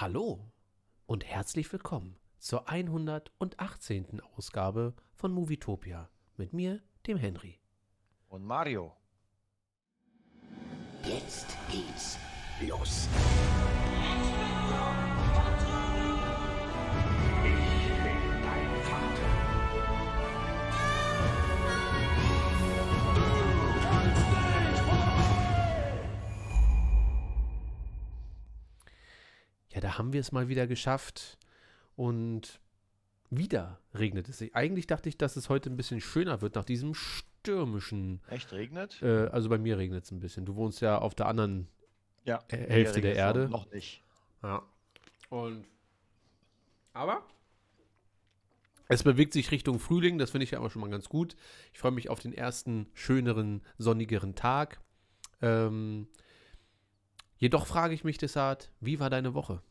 Hallo und herzlich willkommen zur 118. Ausgabe von Movietopia mit mir, dem Henry. Und Mario. Jetzt geht's los. Da haben wir es mal wieder geschafft und wieder regnet es. Eigentlich dachte ich, dass es heute ein bisschen schöner wird nach diesem stürmischen. Echt regnet? Äh, also bei mir regnet es ein bisschen. Du wohnst ja auf der anderen Ja. Hälfte der Erde. Noch nicht. Ja. Und. Aber. Es bewegt sich Richtung Frühling, das finde ich ja immer schon mal ganz gut. Ich freue mich auf den ersten schöneren, sonnigeren Tag. Ähm, jedoch frage ich mich deshalb, wie war deine Woche?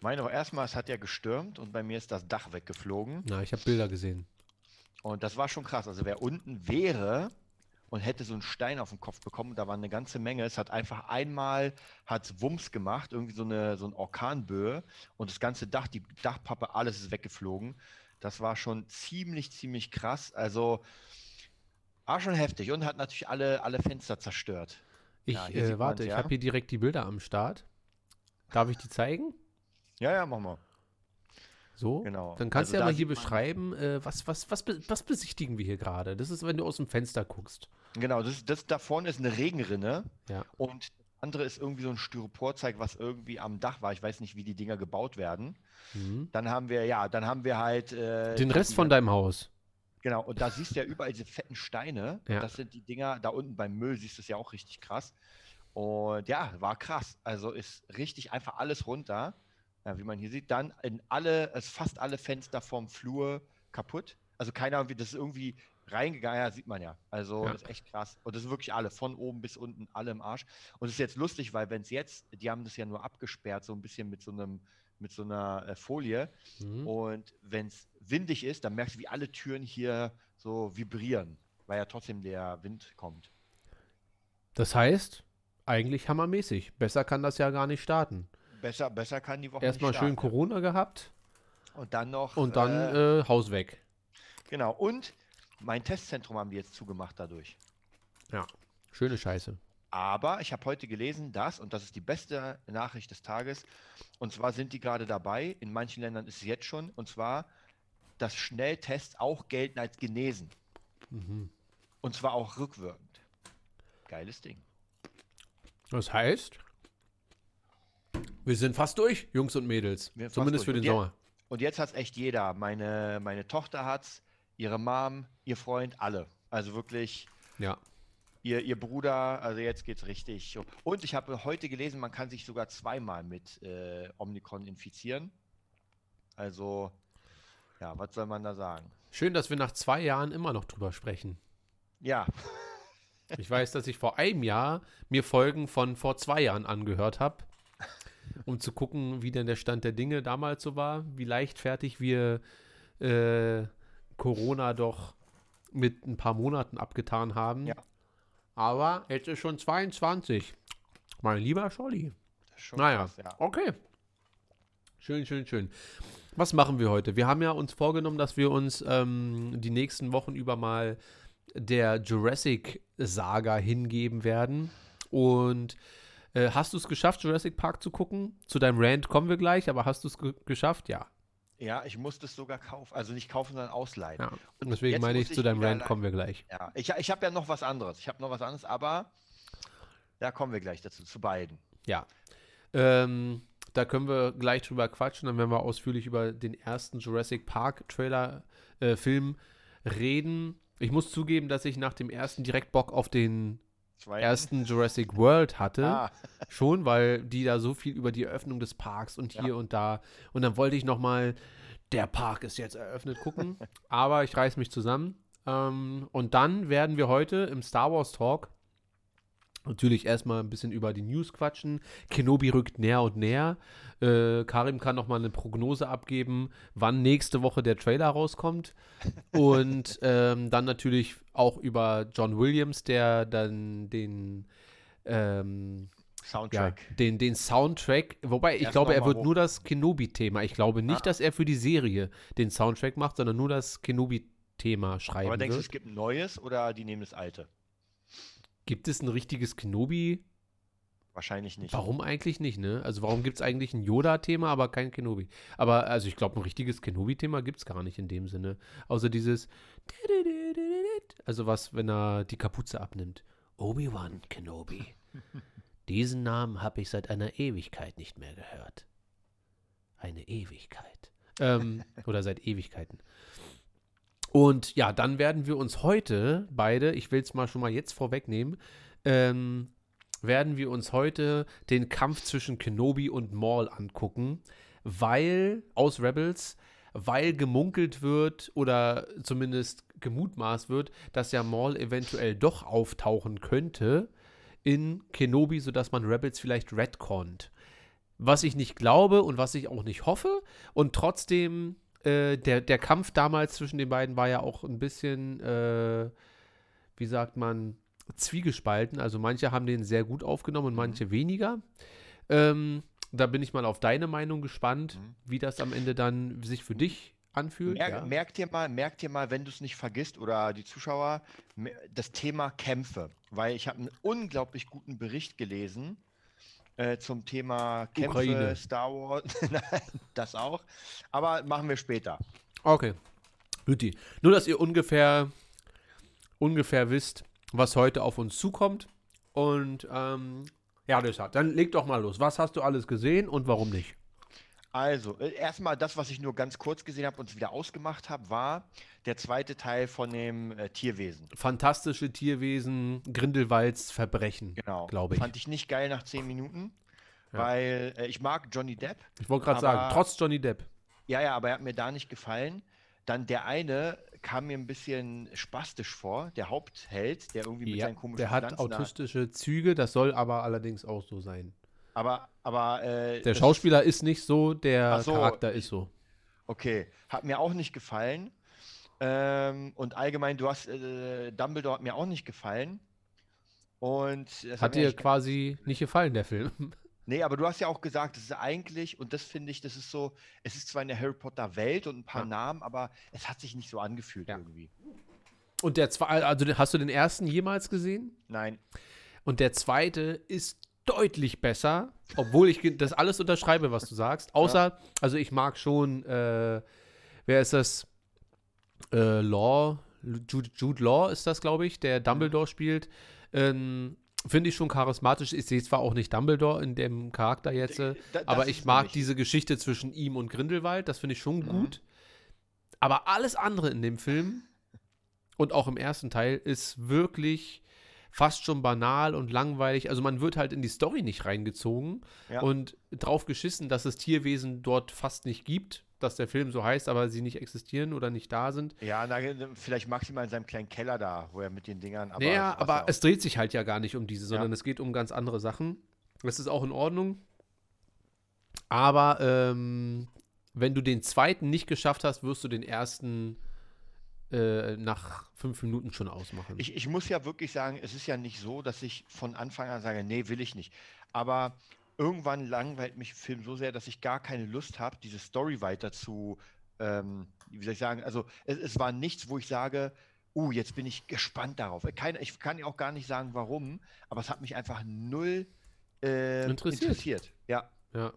Meine auch erstmal, es hat ja gestürmt und bei mir ist das Dach weggeflogen. Na, ich habe Bilder gesehen. Und das war schon krass. Also wer unten wäre und hätte so einen Stein auf den Kopf bekommen, da war eine ganze Menge. Es hat einfach einmal hat's Wumms gemacht, irgendwie so eine so ein Orkanböe und das ganze Dach, die Dachpappe, alles ist weggeflogen. Das war schon ziemlich, ziemlich krass. Also war schon heftig und hat natürlich alle, alle Fenster zerstört. Ich Ja, äh, warte, man's, ich ja. habe hier direkt die Bilder am Start. Darf ich die zeigen? Ja, ja, machen wir. So? Genau. Dann kannst Also du ja mal hier beschreiben, äh, was, was, was, was besichtigen wir hier gerade? Das ist, wenn du aus dem Fenster guckst. Genau, das, das da vorne ist eine Regenrinne Ja. und das andere ist irgendwie so ein Styroporzeug, was irgendwie am Dach war. Ich weiß nicht, wie die Dinger gebaut werden. Mhm. Dann haben wir, ja, dann haben wir halt äh, Den Rest von deinem Haus. Genau, und da siehst du ja überall diese fetten Steine. Ja. Das sind die Dinger, da unten beim Müll siehst du es ja auch richtig krass. Und ja, war krass. Also ist richtig einfach alles runter. Ja, wie man hier sieht, dann in alle, es fast alle Fenster vom Flur kaputt. Also keiner, wie das ist irgendwie reingegangen, ja, sieht man ja. Also Ja. das ist echt krass. Und das ist wirklich alle, von oben bis unten, alle im Arsch. Und es ist jetzt lustig, weil wenn es jetzt, die haben das ja nur abgesperrt, so ein bisschen mit so einem, mit so einer äh, Folie. Mhm. Und wenn es windig ist, dann merkst du, wie alle Türen hier so vibrieren, weil ja trotzdem der Wind kommt. Das heißt, eigentlich hammermäßig. Besser kann das ja gar nicht starten. Besser, besser kann die Woche Erstmal schön. Corona gehabt Und dann noch. und dann Äh, äh, Haus weg. genau. Und mein Testzentrum haben die jetzt zugemacht dadurch. Ja, schöne Scheiße. Aber ich habe heute gelesen, dass, und das ist die beste Nachricht des Tages, und zwar sind die gerade dabei, in manchen Ländern ist es jetzt schon, und zwar, dass Schnelltests auch gelten als genesen. Mhm. Und zwar auch rückwirkend. Geiles Ding. Das heißt, wir sind fast durch, Jungs und Mädels. Zumindest für den Und ja- Sommer. Und jetzt hat es echt jeder. Meine, meine Tochter hat's, ihre Mom, ihr Freund, alle. Also wirklich Ja. ihr, ihr Bruder, also jetzt geht's richtig. Und ich habe heute gelesen, man kann sich sogar zweimal mit äh, Omnicron infizieren. Also, ja, was soll man da sagen? Schön, dass wir nach zwei Jahren immer noch drüber sprechen. Ja, Ich weiß, dass ich vor einem Jahr mir Folgen von vor zwei Jahren angehört habe, um zu gucken, wie denn der Stand der Dinge damals so war, wie leichtfertig wir äh, Corona doch mit ein paar Monaten abgetan haben. Ja. Aber jetzt ist schon 22. Mein lieber Scholli. schon Naja, krass, ja. okay. Schön, schön, schön. Was machen wir heute? Wir haben ja uns vorgenommen, dass wir uns ähm, die nächsten Wochen über mal der Jurassic-Saga hingeben werden. Und äh, hast du es geschafft, Jurassic Park zu gucken? Zu deinem Rant kommen wir gleich, aber hast du es ge geschafft? Ja. Ja, ich musste es sogar kaufen. Also nicht kaufen, sondern ausleihen. ja. Und Deswegen meine ich, zu deinem Rant kommen wir gleich. Ja, ich, ich habe ja noch was anderes. Ich habe noch was anderes, aber da kommen wir gleich dazu, zu beiden. Ja. Ähm, da können wir gleich drüber quatschen, dann werden wir ausführlich über den ersten Jurassic Park Trailer äh, Film reden. Ich muss zugeben, dass ich nach dem ersten direkt Bock auf den Zwei. ersten Jurassic World hatte. Ah, Schon, weil die da so viel über die Eröffnung des Parks und hier Ja. und da. Und dann wollte ich noch mal, der Park ist jetzt eröffnet, gucken. Aber ich reiß mich zusammen. Ähm, und dann werden wir heute im Star Wars Talk natürlich erstmal ein bisschen über die News quatschen. Kenobi rückt näher und näher. Äh, Karim kann noch mal eine Prognose abgeben, wann nächste Woche der Trailer rauskommt. Und ähm, dann natürlich auch über John Williams, der dann den ähm, Soundtrack. Ja, den, den Soundtrack, wobei ich Erst glaube, er wird hoch. nur das Kenobi-Thema. Ich glaube nicht, Ah. dass er für die Serie den Soundtrack macht, sondern nur das Kenobi-Thema schreiben Aber denkst du, wird. es gibt ein neues oder die nehmen das alte? Gibt es ein richtiges Kenobi? Wahrscheinlich nicht. Warum eigentlich nicht, ne? Also warum gibt es eigentlich ein Yoda-Thema, aber kein Kenobi? Aber also ich glaube, ein richtiges Kenobi-Thema gibt es gar nicht in dem Sinne. Außer dieses also was, wenn er die Kapuze abnimmt. Obi-Wan Kenobi. Diesen Namen habe ich seit einer Ewigkeit nicht mehr gehört. Eine Ewigkeit. Ähm, oder seit Ewigkeiten. Und ja, dann werden wir uns heute beide, ich will es mal schon mal jetzt vorwegnehmen, ähm, werden wir uns heute den Kampf zwischen Kenobi und Maul angucken, weil aus Rebels, weil gemunkelt wird oder zumindest gemutmaßt wird, dass ja Maul eventuell doch auftauchen könnte in Kenobi, sodass man Rebels vielleicht retconnt. Was ich nicht glaube und was ich auch nicht hoffe. Und trotzdem, äh, der, der Kampf damals zwischen den beiden war ja auch ein bisschen, äh, wie sagt man, zwiegespalten. Also manche haben den sehr gut aufgenommen und manche weniger. Ähm, da bin ich mal auf deine Meinung gespannt, Mhm. wie das am Ende dann sich für dich anfühlt. Merk, ja. merk dir mal, merk dir mal, wenn du es nicht vergisst oder die Zuschauer, das Thema Kämpfe. Weil ich habe einen unglaublich guten Bericht gelesen äh, zum Thema Kämpfe, Ukraine. Star Wars. Nein, das auch. Aber machen wir später. Okay. Guti. Nur, dass ihr ungefähr, ungefähr wisst, was heute auf uns zukommt. Und ähm, ja, deshalb, dann leg doch mal los. Was hast du alles gesehen und warum nicht? Also, äh, erstmal das, was ich nur ganz kurz gesehen habe und es wieder ausgemacht habe, war der zweite Teil von dem äh, Tierwesen. Fantastische Tierwesen, Grindelwalds Verbrechen, Genau. glaube ich. Fand ich nicht geil nach zehn Minuten, Ja. weil äh, ich mag Johnny Depp. Ich wollte gerade sagen, trotz Johnny Depp. Ja, ja, aber er hat mir da nicht gefallen. Dann der eine kam mir ein bisschen spastisch vor, der Hauptheld, der irgendwie mit Ja, seinen komischen der hat autistische Züge, das soll aber allerdings auch so sein. Aber, aber äh, Der das Schauspieler ist nicht so, der so, Charakter ist so. Ist, okay, hat mir auch nicht gefallen. Ähm, und allgemein, du hast äh, Dumbledore hat mir auch nicht gefallen. Und das Hat mir dir quasi nicht gefallen, der Film? Nee, aber du hast ja auch gesagt, es ist eigentlich, und das finde ich, das ist so, es ist zwar in der Harry Potter Welt und ein paar Ja. Namen, aber es hat sich nicht so angefühlt Ja. irgendwie. Und der zweite, also hast du den ersten jemals gesehen? Nein. Und der zweite ist deutlich besser, obwohl ich das alles unterschreibe, was du sagst. Außer, also ich mag schon, äh, wer ist das? Äh, Law, Jude, Jude Law ist das, glaube ich, der Dumbledore spielt. Ähm, Finde ich schon charismatisch. Ich sehe zwar auch nicht Dumbledore in dem Charakter jetzt, äh, Da- das aber ich mag diese Geschichte zwischen ihm und Grindelwald. Das finde ich schon Mhm. gut. Aber alles andere in dem Film und auch im ersten Teil ist wirklich fast schon banal und langweilig. Also man wird halt in die Story nicht reingezogen Ja. und drauf geschissen, dass es Tierwesen dort fast nicht gibt, dass der Film so heißt, aber sie nicht existieren oder nicht da sind. Ja, na, vielleicht maximal in seinem kleinen Keller da, wo er mit den Dingern. Aber naja, aber es dreht sich halt ja gar nicht um diese, sondern Ja. es geht um ganz andere Sachen. Das ist auch in Ordnung. Aber ähm, wenn du den zweiten nicht geschafft hast, wirst du den ersten äh, nach fünf Minuten schon ausmachen. Ich, ich muss ja wirklich sagen, es ist ja nicht so, dass ich von Anfang an sage, nee, will ich nicht. Aber irgendwann langweilt mich Film so sehr, dass ich gar keine Lust habe, diese Story weiter zu, ähm, wie soll ich sagen, also es, es war nichts, wo ich sage, uh, jetzt bin ich gespannt darauf. Kein, ich kann ja auch gar nicht sagen, warum, aber es hat mich einfach null äh, Interessiert. interessiert. Ja, ja.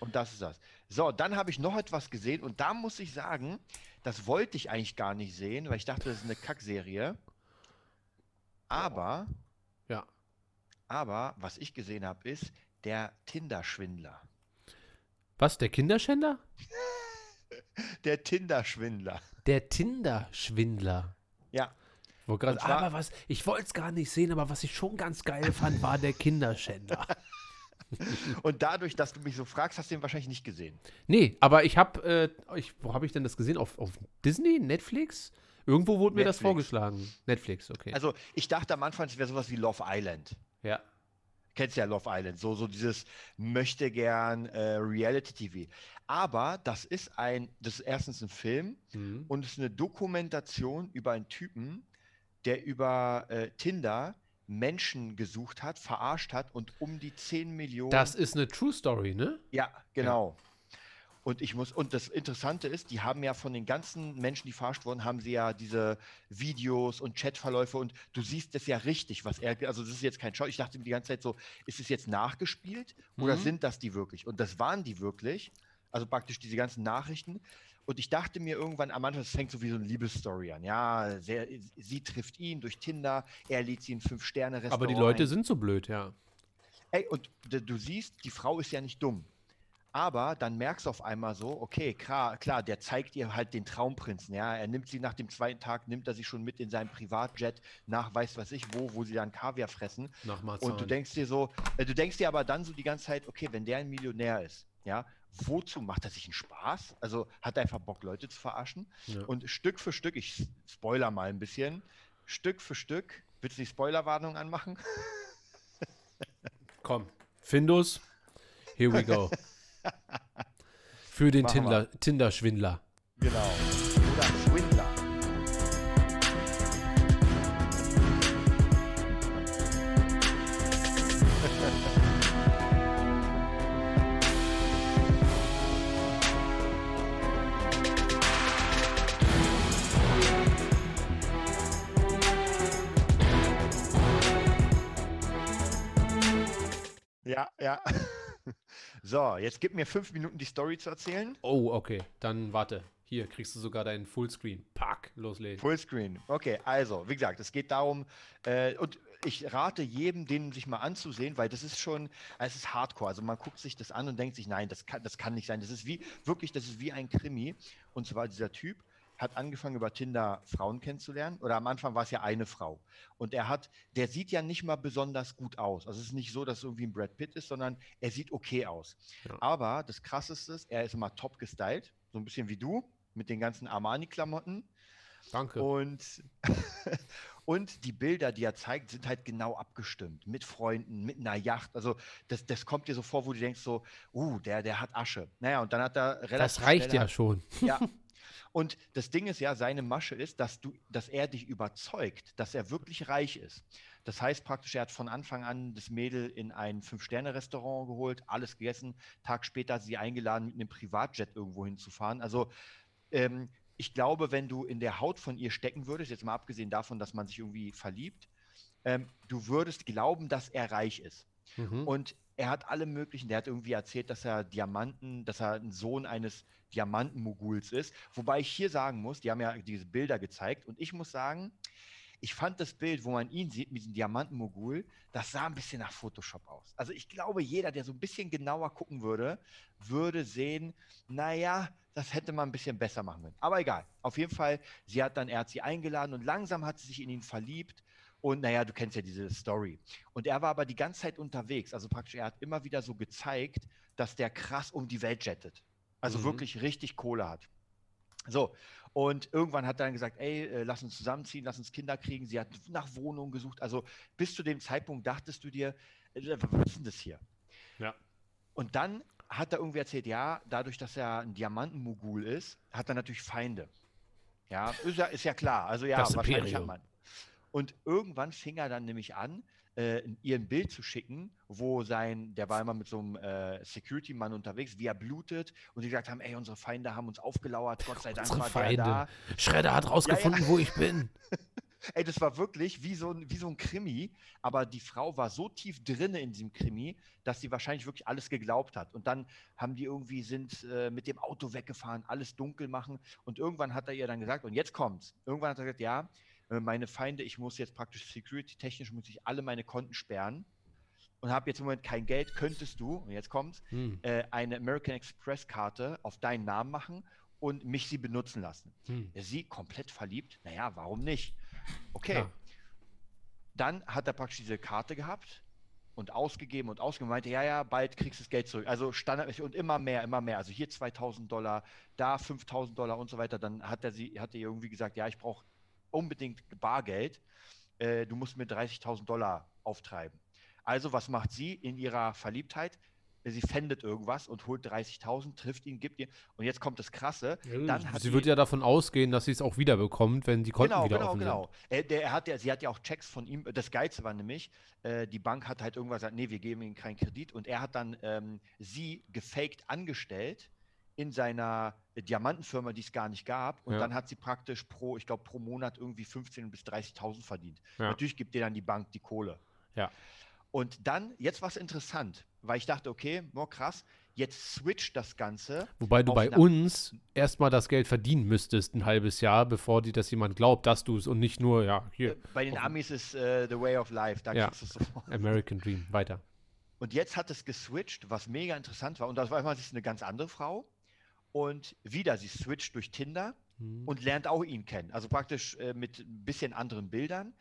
Und das ist das. So, dann habe ich noch etwas gesehen und da muss ich sagen, das wollte ich eigentlich gar nicht sehen, weil ich dachte, das ist eine Kackserie. Aber, Ja. aber, was ich gesehen habe, ist der Tinder-Schwindler. Was, der Kinderschänder? Der Tinder-Schwindler. Der Tinder-Schwindler. Ja, Wollte grad- aber was, ich wollte es gar nicht sehen, aber was ich schon ganz geil fand, war der Kinderschänder. und dadurch, dass du mich so fragst, hast du ihn wahrscheinlich nicht gesehen. nee, aber ich habe, äh, ich, wo habe ich denn das gesehen? Auf, auf Disney? Netflix? Irgendwo wurde mir das Netflix. vorgeschlagen. Netflix, okay. Also, ich dachte am Anfang, es wäre sowas wie Love Island. ja. Kennst ja Love Island, so, so dieses möchte gern äh, Reality-TV. Aber das ist ein, das ist erstens ein Film, Mhm. und es ist eine Dokumentation über einen Typen, der über äh, Tinder Menschen gesucht hat, verarscht hat und um die 10 Millionen. Das ist eine True Story, ne? Ja, genau. Und ich muss, und das Interessante ist, die haben ja von den ganzen Menschen, die verarscht wurden, haben sie ja diese Videos und Chatverläufe und du siehst das ja richtig, was er, also das ist jetzt kein Schau. Ich dachte mir die ganze Zeit so, ist es jetzt nachgespielt oder Mhm. sind das die wirklich? Und das waren die wirklich. Also praktisch diese ganzen Nachrichten. Und ich dachte mir irgendwann am Anfang, es fängt so wie so eine Liebesstory an. Ja, sehr, sie trifft ihn durch Tinder, er lädt sie in Fünf-Sterne-Restaurant. Aber die Leute ein. sind so blöd, ja. Ey, und du siehst, die Frau ist ja nicht dumm. Aber dann merkst du auf einmal so, okay, klar, klar, der zeigt ihr halt den Traumprinzen, ja. Er nimmt sie nach dem zweiten Tag, nimmt er sie schon mit in seinem Privatjet nach weiß was ich wo, wo sie dann Kaviar fressen. Nach Marzahn. Und du denkst dir so, äh, du denkst dir aber dann so die ganze Zeit, okay, wenn der ein Millionär ist, ja, wozu macht er sich einen Spaß? Also hat er einfach Bock, Leute zu verarschen? Ja. Und Stück für Stück, ich spoiler mal ein bisschen, Stück für Stück, willst du die Spoilerwarnung anmachen? Komm, Findus, here we go. Für den wir. Tinder- Tinder-Schwindler. Genau. Ja. So, jetzt gib mir fünf Minuten die Story zu erzählen. Oh, okay. Dann warte. Hier kriegst du sogar deinen Fullscreen. Pack, loslegen. Fullscreen. Okay, also, wie gesagt, es geht darum, äh, und ich rate jedem, den sich mal anzusehen, weil das ist schon, es ist hardcore. Also man guckt sich das an und denkt sich, nein, das kann, das kann nicht sein. Das ist wie, wirklich, das ist wie ein Krimi. Und zwar dieser Typ hat angefangen über Tinder Frauen kennenzulernen. Oder am Anfang war es ja eine Frau. Und er hat, der sieht ja nicht mal besonders gut aus. Also es ist nicht so, dass es irgendwie ein Brad Pitt ist, sondern er sieht okay aus. Ja. Aber das krasseste ist, er ist immer top gestylt. So ein bisschen wie du, mit den ganzen Armani-Klamotten. Danke. Und, und die Bilder, die er zeigt, sind halt genau abgestimmt. Mit Freunden, mit einer Yacht. Also das, das kommt dir so vor, wo du denkst so, uh, der, der hat Asche. Naja, und dann hat er relativ das reicht ja schon. ja. Und das Ding ist ja, seine Masche ist, dass du, dass er dich überzeugt, dass er wirklich reich ist. Das heißt praktisch, er hat von Anfang an das Mädel in ein Fünf-Sterne-Restaurant geholt, alles gegessen. Tag später hat sie eingeladen, mit einem Privatjet irgendwo hinzufahren. Also ähm, ich glaube, wenn du in der Haut von ihr stecken würdest, jetzt mal abgesehen davon, dass man sich irgendwie verliebt, ähm, du würdest glauben, dass er reich ist. Mhm. Und er hat alle möglichen, der hat irgendwie erzählt, dass er Diamanten, dass er ein Sohn eines Diamantenmoguls ist. Wobei ich hier sagen muss, die haben ja diese Bilder gezeigt und ich muss sagen, ich fand das Bild, wo man ihn sieht mit diesem Diamantenmogul, das sah ein bisschen nach Photoshop aus. Also ich glaube, jeder, der so ein bisschen genauer gucken würde, würde sehen, naja, das hätte man ein bisschen besser machen können. Aber egal. Auf jeden Fall, sie hat dann, er hat sie eingeladen und langsam hat sie sich in ihn verliebt. Und naja, du kennst ja diese Story. Und er war aber die ganze Zeit unterwegs. Also praktisch, er hat immer wieder so gezeigt, dass der krass um die Welt jettet. Also Mhm. wirklich richtig Kohle hat. So, und irgendwann hat er dann gesagt, ey, äh, lass uns zusammenziehen, lass uns Kinder kriegen. Sie hat nach Wohnungen gesucht. Also bis zu dem Zeitpunkt dachtest du dir, äh, was ist denn das hier? Ja. Und dann hat er irgendwie erzählt, ja, dadurch, dass er ein Diamantenmogul ist, hat er natürlich Feinde. Ja, ist ja, ist ja klar. Also ja, Das wahrscheinlich hat Imperium. man. Und irgendwann fing er dann nämlich an, äh, ihr ein Bild zu schicken, wo sein, der war immer mit so einem äh, Security-Mann unterwegs, wie er blutet und die gesagt haben, ey, unsere Feinde haben uns aufgelauert, Gott sei Dank Unsere war Feinde. da. Schredder hat rausgefunden, wo ich bin. Ey, das war wirklich wie so, ein, wie so ein Krimi, aber die Frau war so tief drinne in diesem Krimi, dass sie wahrscheinlich wirklich alles geglaubt hat. Und dann haben die irgendwie, sind äh, mit dem Auto weggefahren, alles dunkel machen und irgendwann hat er ihr dann gesagt, und jetzt kommt's. Irgendwann hat er gesagt, ja, äh, meine Feinde, ich muss jetzt praktisch security-technisch, muss ich alle meine Konten sperren und habe jetzt im Moment kein Geld, könntest du, und jetzt kommt's, Hm. äh, eine American Express-Karte auf deinen Namen machen und mich sie benutzen lassen. Hm. Sie komplett verliebt? Naja, warum nicht? Okay. Klar. Dann hat er praktisch diese Karte gehabt und ausgegeben und ausgegeben. Meinte, ja, ja, bald kriegst du das Geld zurück. Also standardmäßig und immer mehr, immer mehr. Also hier 2000 Dollar, da 5000 Dollar und so weiter. Dann hat er sie, hat er irgendwie gesagt, ja, ich brauche unbedingt Bargeld. Äh, du musst mir 30.000 Dollar auftreiben. Also was macht sie in ihrer Verliebtheit? sie fändet irgendwas und holt 30.000, trifft ihn, gibt ihn. Und jetzt kommt das Krasse. Dann hat sie wird ja davon ausgehen, dass sie es auch wiederbekommt, wenn die Konten genau, wieder genau, offen genau. Er, der, er hat ja, sie hat ja auch Checks von ihm. Das Geilste war nämlich, äh, die Bank hat halt irgendwas gesagt, nee, wir geben ihm keinen Kredit. Und er hat dann ähm, sie gefaked angestellt in seiner äh, Diamantenfirma, die es gar nicht gab. Und Ja. dann hat sie praktisch pro, ich glaube, pro Monat irgendwie 15.000 bis 30.000 verdient. Ja. Natürlich gibt dir dann die Bank die Kohle. Ja. Und dann, jetzt war es interessant, weil ich dachte, okay, boah, krass, jetzt switcht das Ganze. Wobei du bei uns erstmal das Geld verdienen müsstest, ein halbes Jahr, bevor dir das jemand glaubt, dass du es und nicht nur, ja, hier, Bei den Amis ist äh, the way of life, da Ja. kriegst du es sofort. American Dream, weiter. Und jetzt hat es geswitcht, was mega interessant war. Und das war mal, sie ist eine ganz andere Frau. Und wieder, sie switcht durch Tinder Hm. und lernt auch ihn kennen. Also praktisch äh, mit ein bisschen anderen Bildern.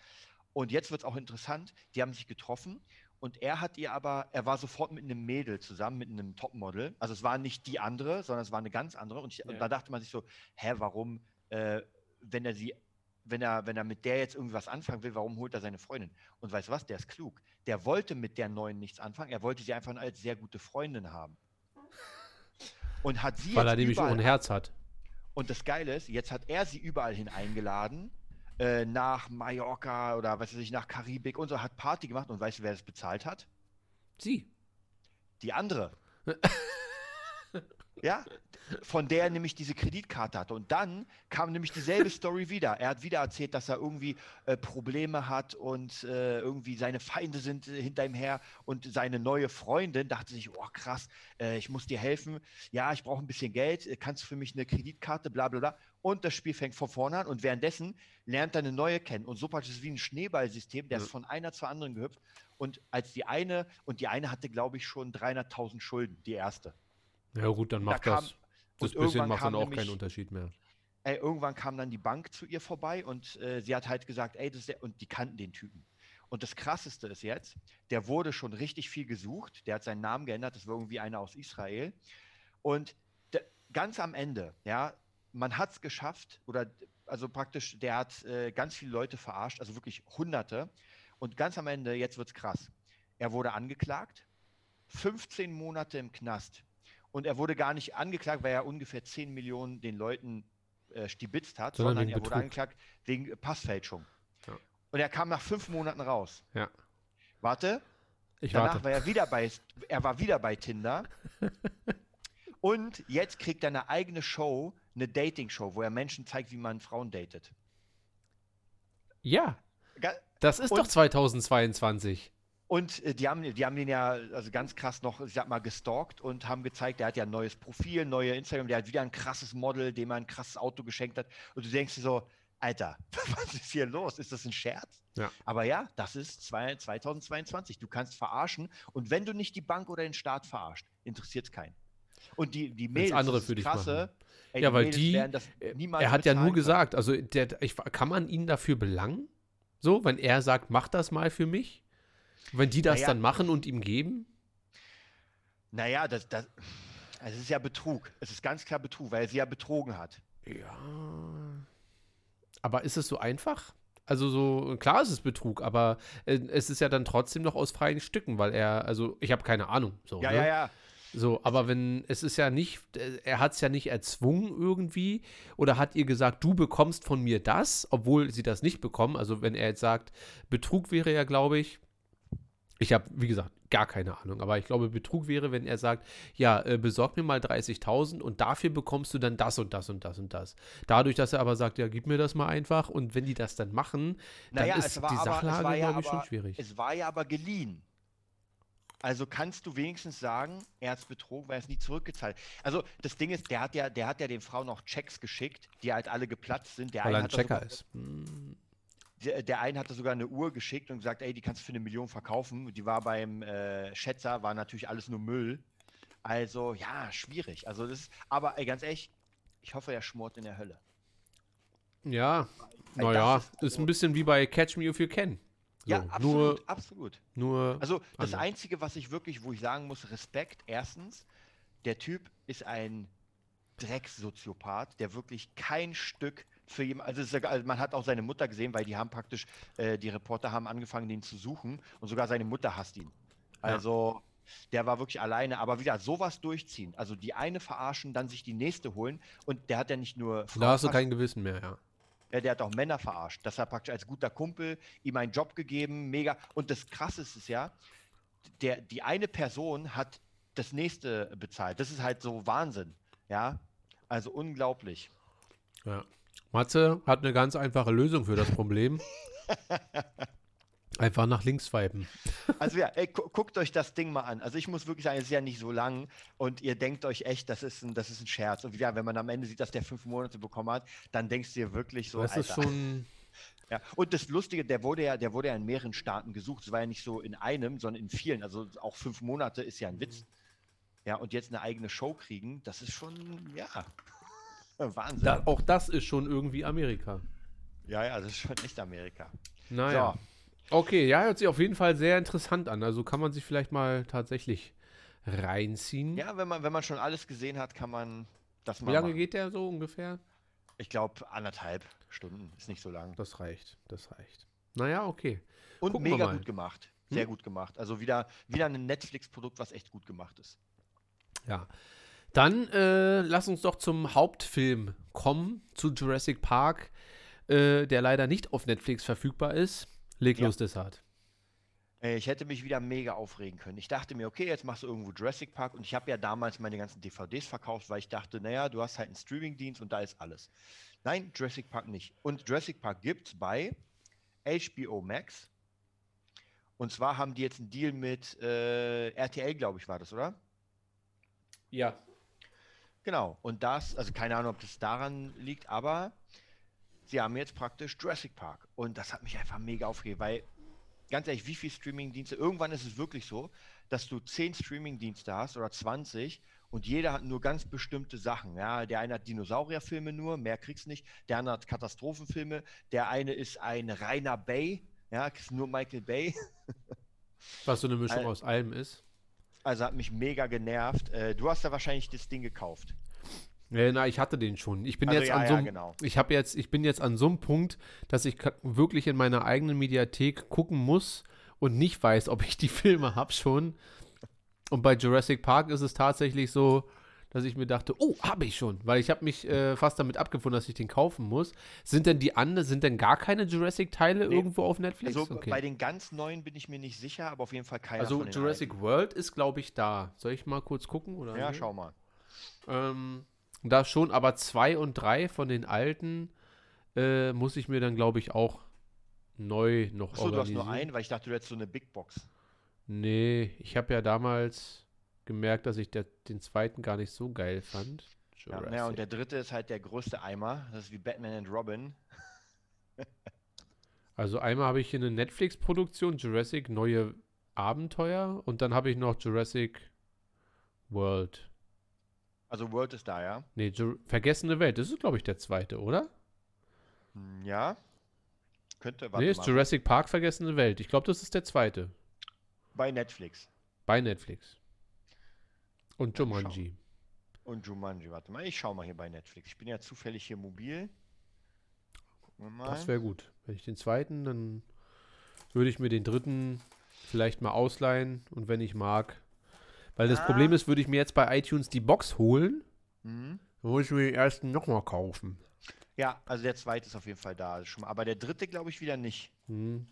Und jetzt wird es auch interessant, die haben sich getroffen und er hat ihr aber, er war sofort mit einem Mädel zusammen, mit einem Topmodel. Also es war nicht die andere, sondern es war eine ganz andere. Und, ich, und Ja. da dachte man sich so, hä, warum, äh, wenn er sie, wenn er, wenn er mit der jetzt irgendwas anfangen will, warum holt er seine Freundin? Und weißt du was, der ist klug. Der wollte mit der neuen nichts anfangen, er wollte sie einfach als sehr gute Freundin haben. Und hat sie Weil er nämlich ein Herz hat. und das Geile ist, jetzt hat er sie überall hin eingeladen, äh, nach Mallorca oder was weiß ich, nach Karibik und so, hat Party gemacht und weißt du, wer das bezahlt hat? Sie. Die andere. ja, von der er nämlich diese Kreditkarte hatte. Und dann kam nämlich dieselbe Story wieder. Er hat wieder erzählt, dass er irgendwie äh, Probleme hat und äh, irgendwie seine Feinde sind äh, hinter ihm her. Und seine neue Freundin dachte sich, oh krass, äh, ich muss dir helfen. Ja, ich brauche ein bisschen Geld. Äh, Kannst du für mich eine Kreditkarte, bla bla bla. Und das Spiel fängt von vorne an. Und währenddessen lernt er eine neue kennen. Und so praktisch ist es wie ein Schneeballsystem, der Ja. ist von einer zur anderen gehüpft. Und als die eine, und die eine hatte, glaube ich, schon 300.000 Schulden, die erste. Ja gut, dann Da macht kam- das, und das bisschen irgendwann macht dann auch nämlich- keinen Unterschied mehr. Ey, irgendwann kam dann die Bank zu ihr vorbei und äh, sie hat halt gesagt, ey, das ist der, und die kannten den Typen. Und das Krasseste ist jetzt, der wurde schon richtig viel gesucht, der hat seinen Namen geändert, das war irgendwie einer aus Israel. Und der, ganz am Ende, ja, man hat es geschafft, oder also praktisch, der hat äh, ganz viele Leute verarscht, also wirklich Hunderte. Und ganz am Ende, jetzt wird's krass. Er wurde angeklagt, 15 Monate im Knast. Und er wurde gar nicht angeklagt, weil er ungefähr 10 Millionen den Leuten äh, stibitzt hat, Sondern sondern er wurde angeklagt wegen Passfälschung. Ja. Und er kam nach fünf Monaten raus. Ja. Warte, Ich danach warte. war er wieder bei, er war wieder bei Tinder. Und jetzt kriegt er eine eigene Show, eine Dating-Show, wo er Menschen zeigt, wie man Frauen datet. Ja, das ist Und- doch 2022. Und äh, die haben, die haben den ja also ganz krass noch, ich sag mal, gestalkt und haben gezeigt, der hat ja ein neues Profil, neue Instagram, der hat wieder ein krasses Model, dem er ein krasses Auto geschenkt hat. Und du denkst dir so, Alter, was ist hier los? Ist das ein Scherz? Ja. Aber ja, das ist zwei, 2022. Du kannst verarschen. Und wenn du nicht die Bank oder den Staat verarscht, interessiert es keinen. Und die, die Mädels, andere das ist für dich krasse, ey, Ja, die weil die- Äh, Er hat ja nur gesagt, also der, ich, kann man ihn dafür belangen? So, wenn er sagt, mach das mal für mich? Wenn die das Naja. dann machen und ihm geben? Naja, das, das, es ist ja Betrug. Es ist ganz klar Betrug, weil er sie ja betrogen hat. Ja. Aber ist es so einfach? Also so, klar ist es Betrug, aber äh, es ist ja dann trotzdem noch aus freien Stücken, weil er, also ich habe keine Ahnung. So, Ja, ne? ja, ja. So, aber wenn, es ist ja nicht, äh, er hat es ja nicht erzwungen irgendwie oder hat ihr gesagt, du bekommst von mir das, obwohl sie das nicht bekommen. Also wenn er jetzt sagt, Betrug wäre ja, glaube ich, ich habe, wie gesagt, gar keine Ahnung, aber ich glaube, Betrug wäre, wenn er sagt, ja, äh, besorg mir mal 30.000 und dafür bekommst du dann das und das und das und das. Dadurch, dass er aber sagt, ja, gib mir das mal einfach und wenn die das dann machen, dann Naja, ist es war die aber, Sachlage, ja glaube ich, aber, schon schwierig. Es war ja aber geliehen. Also kannst du wenigstens sagen, er hat es betrogen, weil er es nie zurückgezahlt hat. Also das Ding ist, der hat ja, der hat ja den Frauen auch Checks geschickt, die halt alle geplatzt sind. Der weil er ein Checker ist. Hm. Der, der eine hatte sogar eine Uhr geschickt und gesagt, ey, die kannst du für eine Million verkaufen. Die war beim äh, Schätzer, war natürlich alles nur Müll. Also ja, schwierig. Also das ist, aber ey, ganz ehrlich, ich hoffe, er schmort in der Hölle. Ja, naja, das ist, ist ein bisschen wie bei Catch Me If You Can. So, ja, absolut, Nur, absolut. nur Also das anders. Einzige, was ich wirklich, wo ich sagen muss, Respekt, erstens, der Typ ist ein Drecksoziopath, der wirklich kein Stück für jemanden, also, ist ja- also man hat auch seine Mutter gesehen, weil die haben praktisch, äh, die Reporter haben angefangen, den zu suchen und sogar seine Mutter hasst ihn. Also Der war wirklich alleine, aber wieder sowas durchziehen. Also die eine verarschen, dann sich die nächste holen. Und der hat ja nicht nur Da hast du kein Gewissen mehr, ja. ja, der hat auch Männer verarscht. Das hat praktisch als guter Kumpel ihm einen Job gegeben, mega. Und das Krasse ist es ja, der, die eine Person hat das nächste bezahlt. Das ist halt so Wahnsinn. Ja, also unglaublich. ja. Matze hat eine ganz einfache Lösung für das Problem. Einfach nach links swipen. Also ja, ey, gu guckt euch das Ding mal an. Also ich muss wirklich sagen, es ist ja nicht so lang und ihr denkt euch echt, das ist ein, das ist ein Scherz. Und ja, wenn man am Ende sieht, dass der fünf Monate bekommen hat, dann denkst du dir wirklich so, das ist Alter. schon. Ja. Und das Lustige, der wurde ja, der wurde ja in mehreren Staaten gesucht. Es war ja nicht so in einem, sondern in vielen. Also auch fünf Monate ist ja ein Witz. Ja, und jetzt eine eigene Show kriegen, das ist schon, ja, Wahnsinn. Da, auch das ist schon irgendwie Amerika. Ja, ja, das ist schon echt Amerika. Naja. Okay, ja, hört sich auf jeden Fall sehr interessant an. Also kann man sich vielleicht mal tatsächlich reinziehen. Ja, wenn man, wenn man schon alles gesehen hat, kann man das Wie mal lange machen. geht der so ungefähr? Ich glaube, anderthalb Stunden ist nicht so lang. Das reicht, das reicht. Naja, okay. Und Gucken mega gut gemacht. Sehr Hm? gut gemacht. Also wieder, wieder ein Netflix-Produkt, was echt gut gemacht ist. Ja. Dann äh, lass uns doch zum Hauptfilm kommen, zu Jurassic Park, äh, der leider nicht auf Netflix verfügbar ist. Leg Ja. los, Desart. Äh, Ich hätte mich wieder mega aufregen können. Ich dachte mir, okay, jetzt machst du irgendwo Jurassic Park und ich habe ja damals meine ganzen DVDs verkauft, weil ich dachte, naja, du hast halt einen Streamingdienst und da ist alles. Nein, Jurassic Park nicht. Und Jurassic Park gibt es bei HBO Max. Und zwar haben die jetzt einen Deal mit äh, RTL, glaube ich, war das, oder? Ja. Genau. Und das, also keine Ahnung, ob das daran liegt, aber sie haben jetzt praktisch Jurassic Park. Und das hat mich einfach mega aufgeregt, weil ganz ehrlich, wie viele Streamingdienste, irgendwann ist es wirklich so, dass du 10 Streamingdienste hast oder 20 und jeder hat nur ganz bestimmte Sachen. Ja, der eine hat Dinosaurierfilme nur, mehr kriegst nicht. Der andere hat Katastrophenfilme. Der eine ist ein reiner Bay. Ja, nur Michael Bay. Was so eine Mischung Al- aus allem ist. Also hat mich mega genervt. Äh, du hast da wahrscheinlich das Ding gekauft. Ja, na, ich hatte den schon. Ich bin Also jetzt ja, an ja, so einem, genau. ich habe jetzt, ich bin jetzt an so einem Punkt, dass ich wirklich in meiner eigenen Mediathek gucken muss und nicht weiß, ob ich die Filme habe schon. Und bei Jurassic Park ist es tatsächlich so, dass ich mir dachte, oh, habe ich schon, weil ich habe mich äh, fast damit abgefunden, dass ich den kaufen muss. Sind denn die anderen, sind denn gar keine Jurassic-Teile Nee. irgendwo auf Netflix? Also okay. bei den ganz neuen bin ich mir nicht sicher, aber auf jeden Fall keiner also Jurassic World ist, glaube ich, da. Soll ich mal kurz gucken? Oder alten. Ja, nee? schau mal. Ähm, da schon, aber zwei und drei von den alten äh, muss ich mir dann, glaube ich, auch neu noch Achso, du hast nur einen, weil ich dachte, du hättest so eine Big Box. Nee, ich habe ja damals gemerkt, dass ich der, den zweiten gar nicht so geil fand. Ja, Jurassic. naja, und der dritte ist halt der größte Eimer. Das ist wie Batman and Robin. also einmal habe ich hier eine Netflix-Produktion, Jurassic Neue Abenteuer und dann habe ich noch Jurassic World. Also World ist da, ja? Nee, Ju Vergessene Welt, das ist, glaube ich, der zweite, oder? Hm, Ja. Könnte, warte nee, ist mal. Jurassic Park Vergessene Welt. Ich glaube, das ist der zweite. Bei Netflix. Bei Netflix. Und. Jumanji. Und Jumanji, warte mal, ich schau mal hier bei Netflix. Ich bin ja zufällig hier mobil. Gucken wir mal. Das wäre gut. Wenn ich den zweiten, dann würde ich mir den dritten vielleicht mal ausleihen und wenn ich mag. Weil das Ah. Problem ist, würde ich mir jetzt bei iTunes die Box holen, Mhm. dann muss ich mir den ersten nochmal kaufen. Ja, also der zweite ist auf jeden Fall da. Aber der dritte glaube ich wieder nicht. Hm.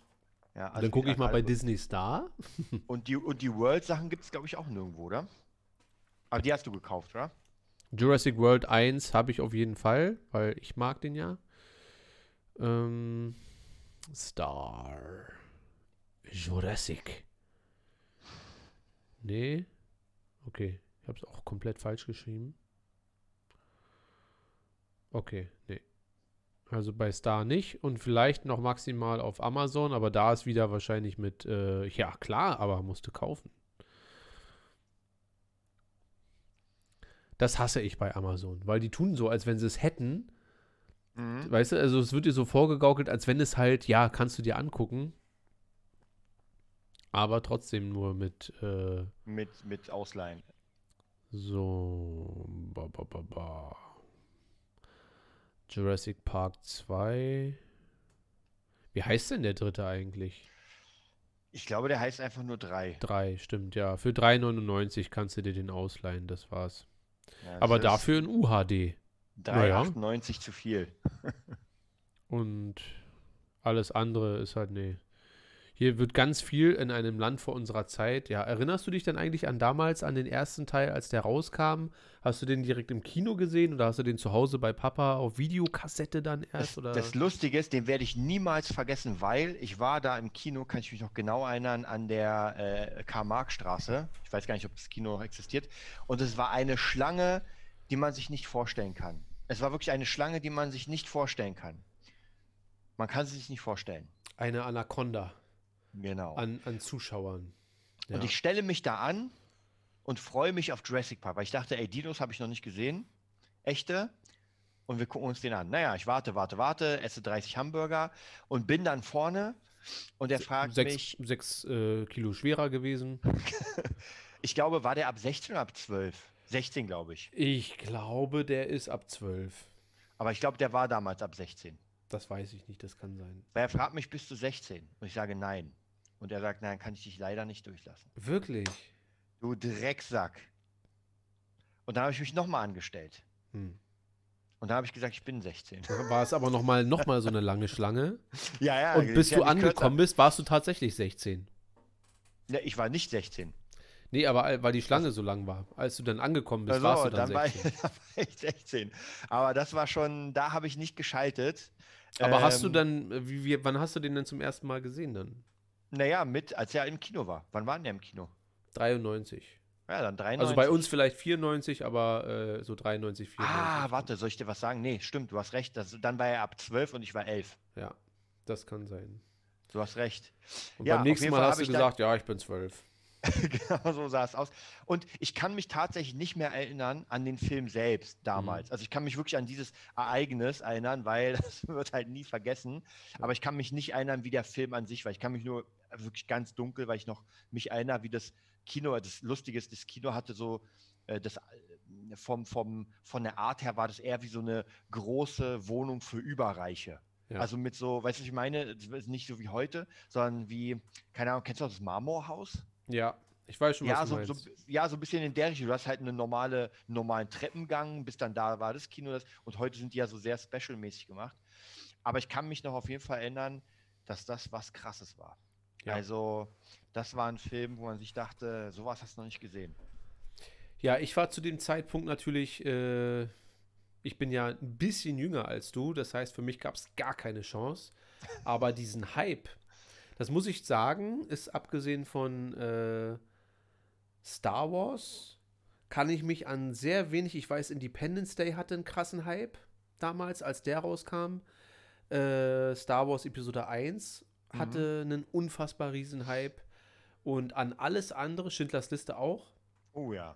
Ja, also dann gucke ich mal bei Disney Star. Und die, und die World-Sachen gibt es, glaube ich, auch nirgendwo, oder? Aber die hast du gekauft, oder? Jurassic World 1 habe ich auf jeden Fall, weil ich mag den ja. Ähm, Star. Jurassic. Nee. Okay. Ich habe es auch komplett falsch geschrieben. Okay, nee. Also bei Star nicht und vielleicht noch maximal auf Amazon, aber da ist wieder wahrscheinlich mit, äh, ja klar, aber musste kaufen. Das hasse ich bei Amazon, weil die tun so, als wenn sie es hätten. Mhm. Weißt du, also es wird dir so vorgegaukelt, als wenn es halt, ja, kannst du dir angucken. Aber trotzdem nur mit äh, Mit, mit Ausleihen. so ba, ba, ba, ba. Jurassic Park 2. Wie heißt denn der dritte eigentlich? Ich glaube, der heißt einfach nur 3. Drei, stimmt, ja. Für 3,99 kannst du dir den ausleihen, das war's. Ja, Aber dafür in UHD. 3,98 zu viel. Und alles andere ist halt, nee. Hier wird ganz viel in einem Land vor unserer Zeit. Ja, erinnerst du dich denn eigentlich an damals, an den ersten Teil, als der rauskam? Hast du den direkt im Kino gesehen oder hast du den zu Hause bei Papa auf Videokassette dann erst? Das, oder? das Lustige ist, den werde ich niemals vergessen, weil ich war da im Kino, kann ich mich noch genau erinnern, an der äh, Karl-Marx-Straße. Ich weiß gar nicht, ob das Kino noch existiert. Und es war eine Schlange, die man sich nicht vorstellen kann. Es war wirklich eine Schlange, die man sich nicht vorstellen kann. Man kann sie sich nicht vorstellen. Eine Anaconda Genau. an, an Zuschauern. Ja. Und ich stelle mich da an und freue mich auf Jurassic Park, weil ich dachte, ey, Dinos habe ich noch nicht gesehen. Echte. Und wir gucken uns den an. Naja, ich warte, warte, warte, esse 30 Hamburger und bin dann vorne und er fragt sechs, mich, sechs äh, Kilo schwerer gewesen. ich glaube, war der ab 16 oder ab 12? 16, glaube ich. Ich glaube, der ist ab 12. Aber ich glaube, der war damals ab 16. Das weiß ich nicht, das kann sein. Weil er fragt mich, bist du 16? Und ich sage nein. Und er sagt, nein, kann ich dich leider nicht durchlassen. Wirklich? Du Drecksack. Und dann habe ich mich nochmal angestellt. Hm. Und dann habe ich gesagt, ich bin 16. Da War es aber nochmal noch mal so eine lange Schlange. Ja, ja. Und bis du angekommen bist, warst du tatsächlich 16. Ja, ich war nicht 16. Nee, aber weil die Schlange so lang war. Als du dann angekommen bist, Also, warst du dann, dann, war ich, 16. dann war ich 16. Aber das war schon, da habe ich nicht geschaltet. Aber hast du Ähm, dann, wie, wie, wann hast du den denn zum ersten Mal gesehen dann? Naja, mit, als er im Kino war. Wann war denn der im Kino? 93. Ja, dann 93. Also bei uns vielleicht 94, aber äh, so 93, 94. Ah, warte, soll ich dir was sagen? Nee, stimmt, du hast recht. Das, dann war er ab 12 und ich war 11. Ja, das kann sein. Du hast recht. Und Ja, beim nächsten Mal Fall hast du gesagt, ja, ich bin 12. genau so sah es aus. Und ich kann mich tatsächlich nicht mehr erinnern an den Film selbst Mhm. damals. Also ich kann mich wirklich an dieses Ereignis erinnern, weil das wird halt nie vergessen. Aber ich kann mich nicht erinnern, wie der Film an sich war. Ich kann mich nur wirklich ganz dunkel, weil ich noch mich erinnere, wie das Kino, das Lustige ist, das Kino hatte so äh, das äh, vom, vom, von der Art her war das eher wie so eine große Wohnung für Überreiche. Ja. Also mit so, weißt du, was ich meine? Nicht so wie heute, sondern wie, keine Ahnung, kennst du das Marmorhaus? Ja, ich weiß schon, was Ja du so, meinst. so, ja, so ein bisschen in der Richtung. Du hast halt eine normale, einen normalen Treppengang, bis dann da war das Kino. Das, und heute sind die ja so sehr special-mäßig gemacht. Aber ich kann mich noch auf jeden Fall erinnern, dass das was Krasses war. Ja. Also, das war ein Film, wo man sich dachte, sowas hast du noch nicht gesehen. Ja, ich war zu dem Zeitpunkt natürlich, äh, ich bin ja ein bisschen jünger als du, das heißt, für mich gab es gar keine Chance. Aber diesen Hype, das muss ich sagen, ist abgesehen von äh, Star Wars, kann ich mich an sehr wenig, ich weiß, Independence Day hatte einen krassen Hype damals, als der rauskam. Äh, Star Wars Episode 1 hatte einen unfassbar riesen Hype. Und an alles andere, Schindlers Liste auch, Oh ja.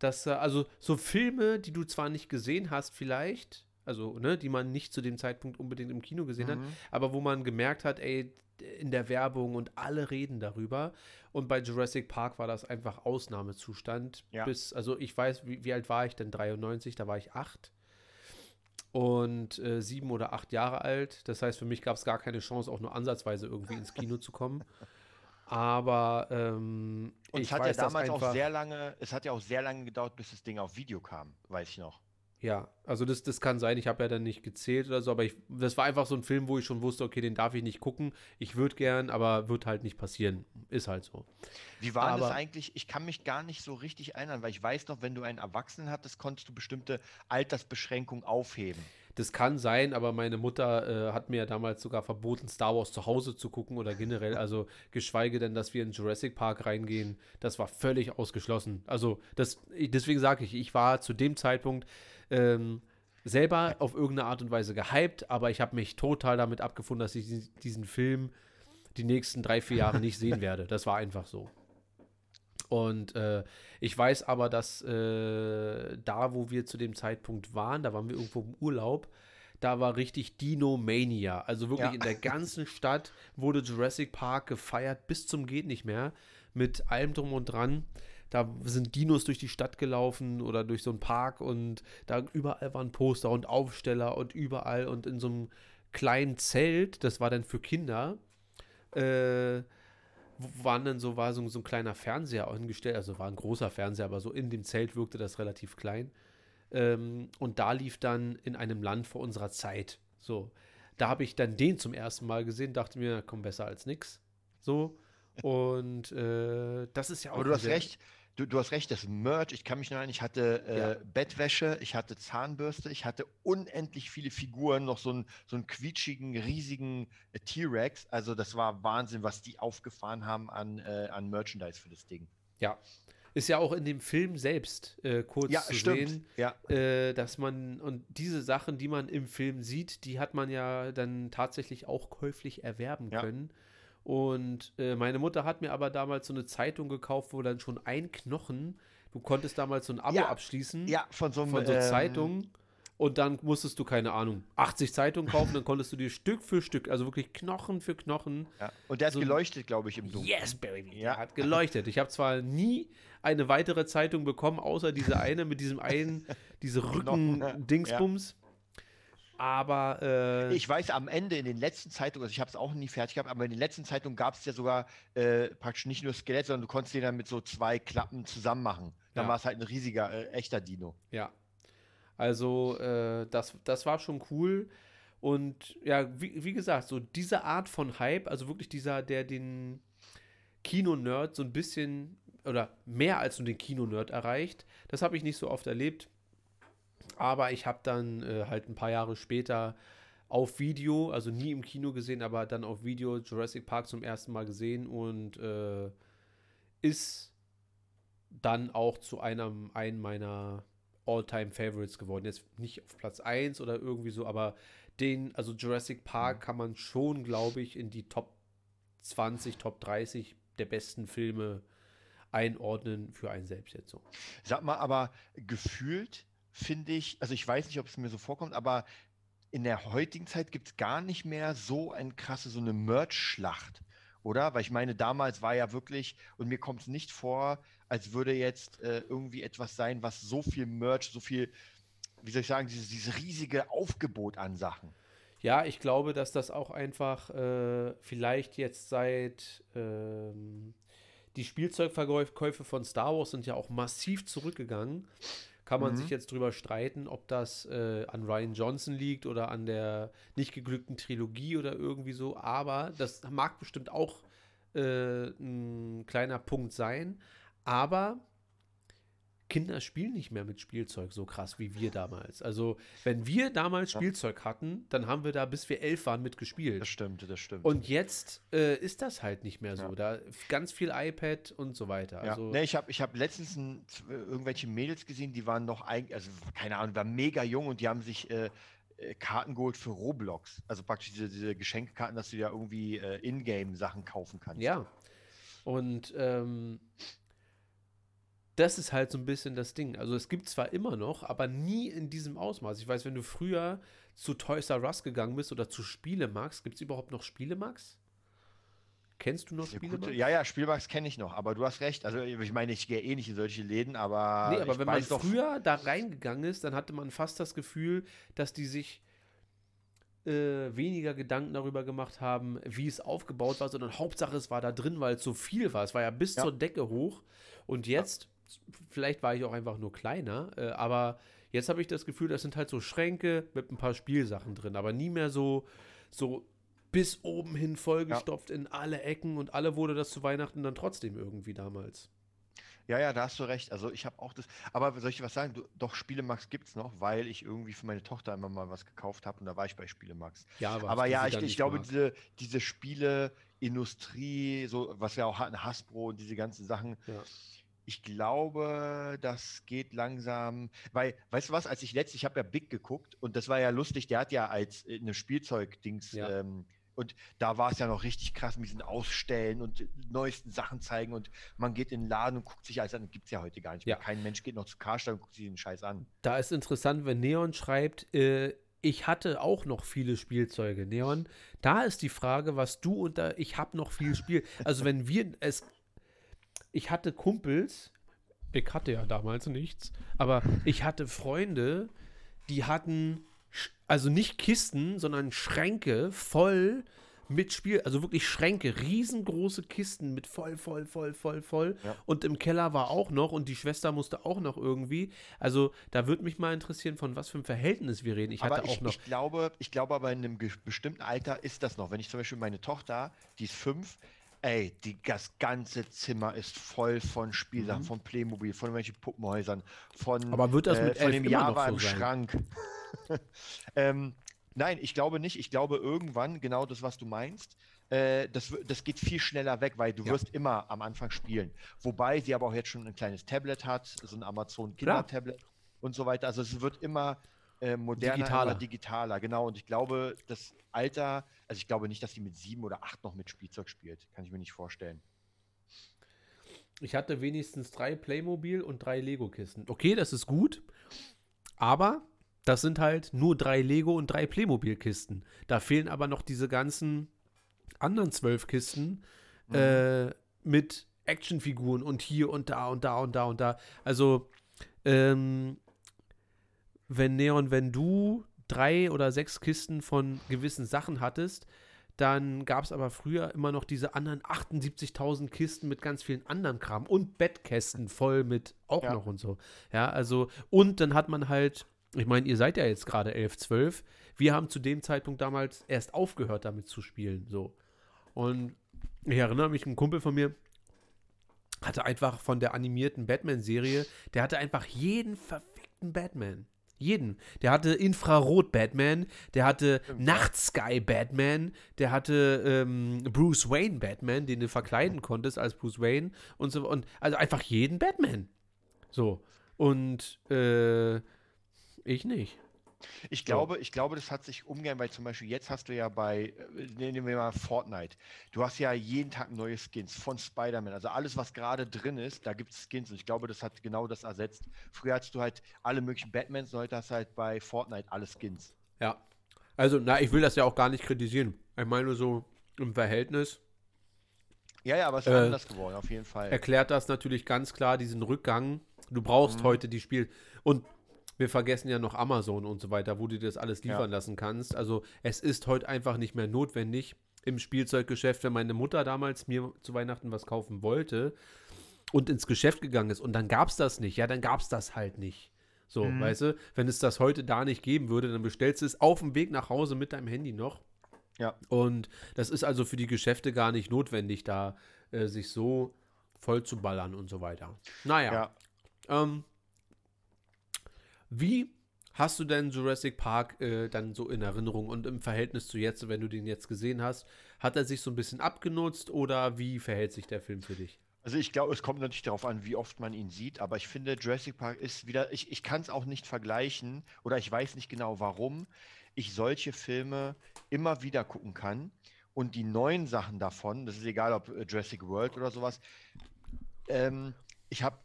dass äh, also so Filme, die du zwar nicht gesehen hast, vielleicht, also ne, die man nicht zu dem Zeitpunkt unbedingt im Kino gesehen hat, Mhm. aber wo man gemerkt hat, ey, in der Werbung und alle reden darüber. Und bei Jurassic Park war das einfach Ausnahmezustand. Ja. Bis, also ich weiß, wie, wie alt war ich denn? 93, da war ich acht. Und äh, sieben oder acht Jahre alt. Das heißt, für mich gab es gar keine Chance, auch nur ansatzweise irgendwie ins Kino zu kommen. Aber ähm, Und ich es hat weiß ja damals auch sehr lange, es hat ja auch sehr lange gedauert, bis das Ding auf Video kam, weiß ich noch. Ja, also das, das kann sein, ich habe ja dann nicht gezählt oder so, aber ich, das war einfach so ein Film, wo ich schon wusste, okay, den darf ich nicht gucken. Ich würde gern, aber wird halt nicht passieren. Ist halt so. Wie war das Aber- eigentlich? Ich kann mich gar nicht so richtig erinnern, weil ich weiß noch, wenn du einen Erwachsenen hattest, konntest du bestimmte Altersbeschränkungen aufheben. Das kann sein, aber meine Mutter äh, hat mir ja damals sogar verboten, Star Wars zu Hause zu gucken oder generell, also geschweige denn, dass wir in Jurassic Park reingehen. Das war völlig ausgeschlossen. Also das, deswegen sage ich, ich war zu dem Zeitpunkt ähm, selber auf irgendeine Art und Weise gehypt, aber ich habe mich total damit abgefunden, dass ich diesen- Film die nächsten drei, vier Jahre nicht sehen werde. Das war einfach so. Und äh, ich weiß aber, dass äh, da, wo wir zu dem Zeitpunkt waren, da waren wir irgendwo im Urlaub, da war richtig Dino-Mania. Also wirklich Ja. in der ganzen Stadt wurde Jurassic Park gefeiert bis zum geht nicht mehr. Mit allem drum und dran. Da sind Dinos durch die Stadt gelaufen oder durch so einen Park und da überall waren Poster und Aufsteller und überall und in so einem kleinen Zelt, das war dann für Kinder, äh, waren dann so, war so, so ein kleiner Fernseher hingestellt, also war ein großer Fernseher, aber so in dem Zelt wirkte das relativ klein. Ähm, und da lief dann in einem Land vor unserer Zeit. So, da habe ich dann den zum ersten Mal gesehen, dachte mir, komm, besser als nix. So. Und äh, das ist ja auch. Aber du hast recht, du, du hast recht, das Merch, ich kann mich noch erinnern, ich hatte äh, Ja. Bettwäsche, ich hatte Zahnbürste, ich hatte unendlich viele Figuren, noch so einen, so einen quietschigen, riesigen äh, T-Rex. Also das war Wahnsinn, was die aufgefahren haben an, äh, an Merchandise für das Ding. Ja. Ist ja auch in dem Film selbst äh, kurz Ja, zu stimmt. sehen, Ja, äh, dass man, und diese Sachen, die man im Film sieht, die hat man ja dann tatsächlich auch käuflich erwerben können. Und äh, meine Mutter hat mir aber damals so eine Zeitung gekauft, wo dann schon ein Knochen, du konntest damals so ein Abo Ja. abschließen ja von so einem von so ähm, Zeitungen. Und dann musstest du, keine Ahnung, 80 Zeitungen kaufen, dann konntest du dir Stück für Stück, also wirklich Knochen für Knochen, Ja. Und der hat so- geleuchtet, glaube ich, im Dunkeln. Yes, baby. Ja. Ja. Hat geleuchtet. Ich habe zwar nie eine weitere Zeitung bekommen, außer diese eine mit diesem einen, diese Rücken-Dingsbums. Aber äh, Ich weiß, am Ende in den letzten Zeitungen, also ich habe es auch nie fertig gehabt, aber in den letzten Zeitungen gab es ja sogar äh, praktisch nicht nur Skelett, sondern du konntest den dann mit so zwei Klappen zusammen machen. Dann Ja. war es halt ein riesiger, äh, echter Dino. ja. Also, äh, das, das war schon cool. Und ja, wie, wie gesagt, so diese Art von Hype, also wirklich dieser, der den Kino-Nerd so ein bisschen oder mehr als nur den Kino-Nerd erreicht, das habe ich nicht so oft erlebt. Aber ich habe dann äh, halt ein paar Jahre später auf Video, also nie im Kino gesehen, aber dann auf Video Jurassic Park zum ersten Mal gesehen und äh, ist dann auch zu einem, einem meiner All-Time-Favorites geworden. Jetzt nicht auf Platz 1 oder irgendwie so, aber den, also Jurassic Park kann man schon, glaube ich, in die Top 20, Top 30 der besten Filme einordnen für einen selbst jetzt so. Sag mal, aber gefühlt finde ich, also ich weiß nicht, ob es mir so vorkommt, aber in der heutigen Zeit gibt es gar nicht mehr so eine krasse, so eine Merch-Schlacht, oder? Weil ich meine, damals war ja wirklich, und mir kommt es nicht vor, als würde jetzt äh, irgendwie etwas sein, was so viel Merch, so viel, wie soll ich sagen, dieses, dieses riesige Aufgebot an Sachen. Ja, ich glaube, dass das auch einfach äh, vielleicht jetzt seit ähm, die Spielzeugverkäufe von Star Wars sind ja auch massiv zurückgegangen. Kann man Mhm. sich jetzt drüber streiten, ob das äh, an Ryan Johnson liegt oder an der nicht geglückten Trilogie oder irgendwie so. Aber das mag bestimmt auch äh, ein kleiner Punkt sein. Aber Kinder spielen nicht mehr mit Spielzeug so krass wie wir damals. Also, wenn wir damals Ja. Spielzeug hatten, dann haben wir da, bis wir elf waren, mitgespielt. Das stimmt, das stimmt. Und jetzt äh, ist das halt nicht mehr so. Ja. Da ganz viel iPad und so weiter. Ja, Also, ne, ich habe ich hab letztens ein, äh, irgendwelche Mädels gesehen, die waren noch eigentlich, also keine Ahnung, waren mega jung und die haben sich äh, äh, Karten geholt für Roblox. Also praktisch diese, diese Geschenkkarten, dass du ja irgendwie äh, Ingame-Sachen kaufen kannst. ja. Und ähm, das ist halt so ein bisschen das Ding. Also es gibt zwar immer noch, aber nie in diesem Ausmaß. Ich weiß, wenn du früher zu Toys R Us gegangen bist oder zu Spielemax, gibt es überhaupt noch Spielemax? Kennst du noch Spielemax? ja, ja, Spielmax kenne ich noch, aber du hast recht. Also ich meine, ich gehe eh nicht in solche Läden, aber Nee, aber wenn man früher da reingegangen ist, dann hatte man fast das Gefühl, dass die sich äh, weniger Gedanken darüber gemacht haben, wie es aufgebaut war, sondern Hauptsache es war da drin, weil es so viel war. Es war ja bis Ja. zur Decke hoch. Und jetzt, vielleicht war ich auch einfach nur kleiner, äh, aber jetzt habe ich das Gefühl, das sind halt so Schränke mit ein paar Spielsachen drin, aber nie mehr so, so bis oben hin vollgestopft in alle Ecken und alle wurde das zu Weihnachten dann trotzdem irgendwie damals. Ja, ja, da hast du recht. Also ich habe auch das. Aber soll ich was sagen? Du, doch, Spielemax gibt es noch, weil ich irgendwie für meine Tochter immer mal was gekauft habe und da war ich bei Spielemax. Ja, Aber die ja, ich, ich glaube, mag. diese, diese Spieleindustrie, so was wir auch hatten, Hasbro und diese ganzen Sachen, Ja. Ich glaube, das geht langsam. Weil, weißt du was, als ich letztlich, ich habe ja Big geguckt und das war ja lustig, der hat ja als äh, eine Spielzeugdings Ja. ähm, und da war es ja noch richtig krass mit diesen Ausstellen und äh, neuesten Sachen zeigen und man geht in den Laden und guckt sich alles an. Gibt es ja heute gar nicht mehr. Ja. Kein Mensch geht noch zu Karstadt und guckt sich den Scheiß an. Da ist interessant, wenn Neon schreibt, äh, ich hatte auch noch viele Spielzeuge. Neon, da ist die Frage, was du unter ich habe noch viel Spiel. Also wenn wir es ich hatte Kumpels, ich hatte ja damals nichts, aber ich hatte Freunde, die hatten also nicht Kisten, sondern Schränke voll mit Spiel, also wirklich Schränke, riesengroße Kisten mit voll, voll, voll, voll, voll. Ja. Und im Keller war auch noch und die Schwester musste auch noch irgendwie. Also da würde mich mal interessieren, von was für einem Verhältnis wir reden. Ich hatte aber ich, auch noch. ich glaube, ich glaube aber in einem bestimmten Alter ist das noch. Wenn ich zum Beispiel meine Tochter, die ist fünf, ey, die, das ganze Zimmer ist voll von Spielsachen, von Playmobil, von irgendwelchen Puppenhäusern, von, Mhm. äh, Aber wird das mit von elf dem Java so im sein? Schrank. ähm, nein, ich glaube nicht. Ich glaube irgendwann, genau das, was du meinst, äh, das, das geht viel schneller weg, weil du Ja. wirst immer am Anfang spielen. Wobei sie aber auch jetzt schon ein kleines Tablet hat, so ein Amazon Klar. Kinder-Tablet und so weiter. Also es wird immer äh, moderner, Digitaler. digitaler, genau. Und ich glaube, das Alter, also ich glaube nicht, dass sie mit sieben oder acht noch mit Spielzeug spielt. Kann ich mir nicht vorstellen. Ich hatte wenigstens drei Playmobil und drei Lego-Kisten. Okay, das ist gut, aber das sind halt nur drei Lego und drei Playmobil-Kisten. Da fehlen aber noch diese ganzen anderen zwölf Kisten äh, mit Actionfiguren und hier und da und da und da und da. Also, ähm, wenn Neon, wenn du drei oder sechs Kisten von gewissen Sachen hattest, dann gab es aber früher immer noch diese anderen 78.000 Kisten mit ganz vielen anderen Kram und Bettkästen voll mit auch Ja. noch und so. Ja, also, und dann hat man halt, ich meine, ihr seid ja jetzt gerade 11, 12. Wir haben zu dem Zeitpunkt damals erst aufgehört, damit zu spielen. So. Und ich erinnere mich, ein Kumpel von mir hatte einfach von der animierten Batman-Serie, der hatte einfach jeden verfickten Batman. Jeden. Der hatte Infrarot-Batman, der hatte Nachtsky-Batman, der hatte ähm, Bruce Wayne-Batman, den du verkleiden konntest als Bruce Wayne und so. Und also einfach jeden Batman. So. Und äh, ich nicht. Ich glaube, ich glaube, das hat sich umgehen, weil zum Beispiel jetzt hast du ja bei, äh, nehmen wir mal Fortnite, du hast ja jeden Tag neue Skins von Spider-Man. Also alles, was gerade drin ist, da gibt es Skins und ich glaube, das hat genau das ersetzt. Früher hattest du halt alle möglichen Batmans, heute hast du halt bei Fortnite alle Skins. Ja. Also, na, ich will das ja auch gar nicht kritisieren. Ich meine nur so im Verhältnis. Ja, ja, aber es ist Äh, anders geworden, auf jeden Fall. erklärt das natürlich ganz klar diesen Rückgang. Du brauchst heute die Spiel und wir vergessen ja noch Amazon und so weiter, wo du dir das alles liefern Ja. lassen kannst. Also es ist heute einfach nicht mehr notwendig im Spielzeuggeschäft, wenn meine Mutter damals mir zu Weihnachten was kaufen wollte und ins Geschäft gegangen ist und dann gab es das nicht, ja, dann gab es das halt nicht. So, weißt du, wenn es das heute da nicht geben würde, dann bestellst du es auf dem Weg nach Hause mit deinem Handy noch. Ja. Und das ist also für die Geschäfte gar nicht notwendig, da äh, sich so voll zu ballern und so weiter. Naja. Ja. Ähm, wie hast du denn Jurassic Park äh, dann so in Erinnerung und im Verhältnis zu jetzt, wenn du den jetzt gesehen hast, hat er sich so ein bisschen abgenutzt oder wie verhält sich der Film für dich? Also ich glaube, es kommt natürlich darauf an, wie oft man ihn sieht, aber ich finde, Jurassic Park ist wieder, ich, ich kann es auch nicht vergleichen oder ich weiß nicht genau, warum ich solche Filme immer wieder gucken kann und die neuen Sachen davon, das ist egal, ob äh, Jurassic World oder sowas, ähm, ich habe,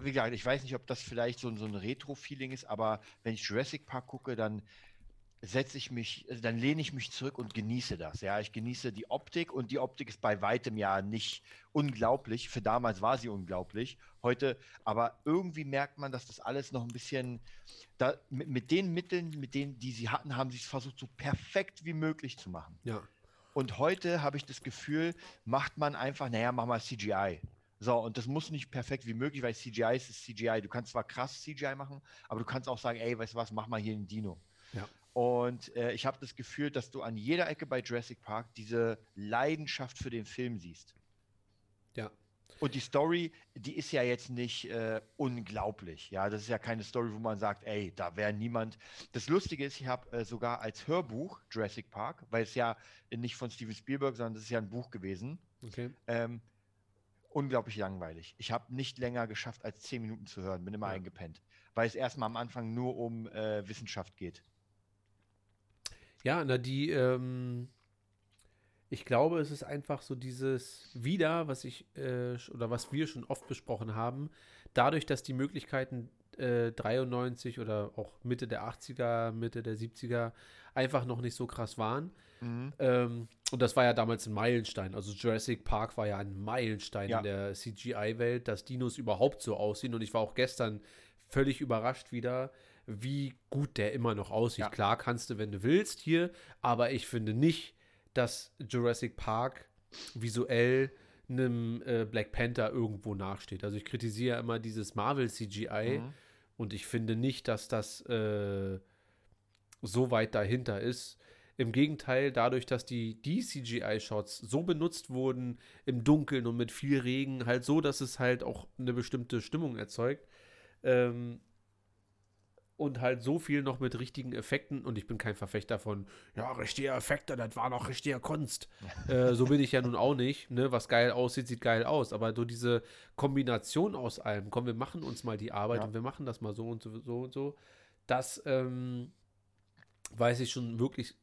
wie gesagt, ich weiß nicht, ob das vielleicht so, ein- so ein Retro-Feeling ist, aber wenn ich Jurassic Park gucke, dann setze ich mich, also dann lehne ich mich zurück und genieße das. Ja, ich genieße die Optik und die Optik ist bei weitem ja nicht unglaublich. Für damals war sie unglaublich. Heute, aber irgendwie merkt man, dass das alles noch ein bisschen, da, mit, mit den Mitteln, mit denen, die sie hatten, haben sie es versucht, so perfekt wie möglich zu machen. Ja. Und heute habe ich das Gefühl, macht man einfach, naja, mach mal CGI. So, und das muss nicht perfekt wie möglich, weil CGI ist das CGI. Du kannst zwar krass CGI machen, aber du kannst auch sagen, ey, weißt du was, mach mal hier einen Dino. Ja. Und äh, ich habe das Gefühl, dass du an jeder Ecke bei Jurassic Park diese Leidenschaft für den Film siehst. Ja. Und die Story, die ist ja jetzt nicht äh, unglaublich. Ja, das ist ja keine Story, wo man sagt, ey, da wäre niemand. Das Lustige ist, ich habe äh, sogar als Hörbuch Jurassic Park, weil es ja nicht von Steven Spielberg, sondern das ist ja ein Buch gewesen. Okay. Ähm, unglaublich langweilig. Ich habe nicht länger geschafft, als zehn Minuten zu hören, bin immer Ja. eingepennt, weil es erstmal am Anfang nur um äh, Wissenschaft geht. Ja, na, die, ähm, ich glaube, es ist einfach so dieses Wieder, was ich, äh, oder was wir schon oft besprochen haben, dadurch, dass die Möglichkeiten äh, 93 oder auch Mitte der 80er, Mitte der 70er einfach noch nicht so krass waren. Ähm, und das war ja damals ein Meilenstein. Also Jurassic Park war ja ein Meilenstein Ja. in der CGI-Welt, dass Dinos überhaupt so aussehen. Und ich war auch gestern völlig überrascht wieder, wie gut der immer noch aussieht. Ja. Klar kannst du, wenn du willst, hier, aber ich finde nicht, dass Jurassic Park visuell einem äh, Black Panther irgendwo nachsteht. Also ich kritisiere immer dieses Marvel CGI Mhm. und ich finde nicht, dass das äh, so weit dahinter ist. Im Gegenteil, dadurch, dass die, die CGI-Shots so benutzt wurden im Dunkeln und mit viel Regen, halt so, dass es halt auch eine bestimmte Stimmung erzeugt. Ähm, und halt so viel noch mit richtigen Effekten. Und ich bin kein Verfechter von, ja, richtige Effekte, das war noch richtige Kunst. äh, so bin ich ja nun auch nicht. Ne? Was geil aussieht, sieht geil aus. Aber so diese Kombination aus allem, komm, wir machen uns mal die Arbeit Ja. und wir machen das mal so und so, so und so, das ähm, weiß ich schon wirklich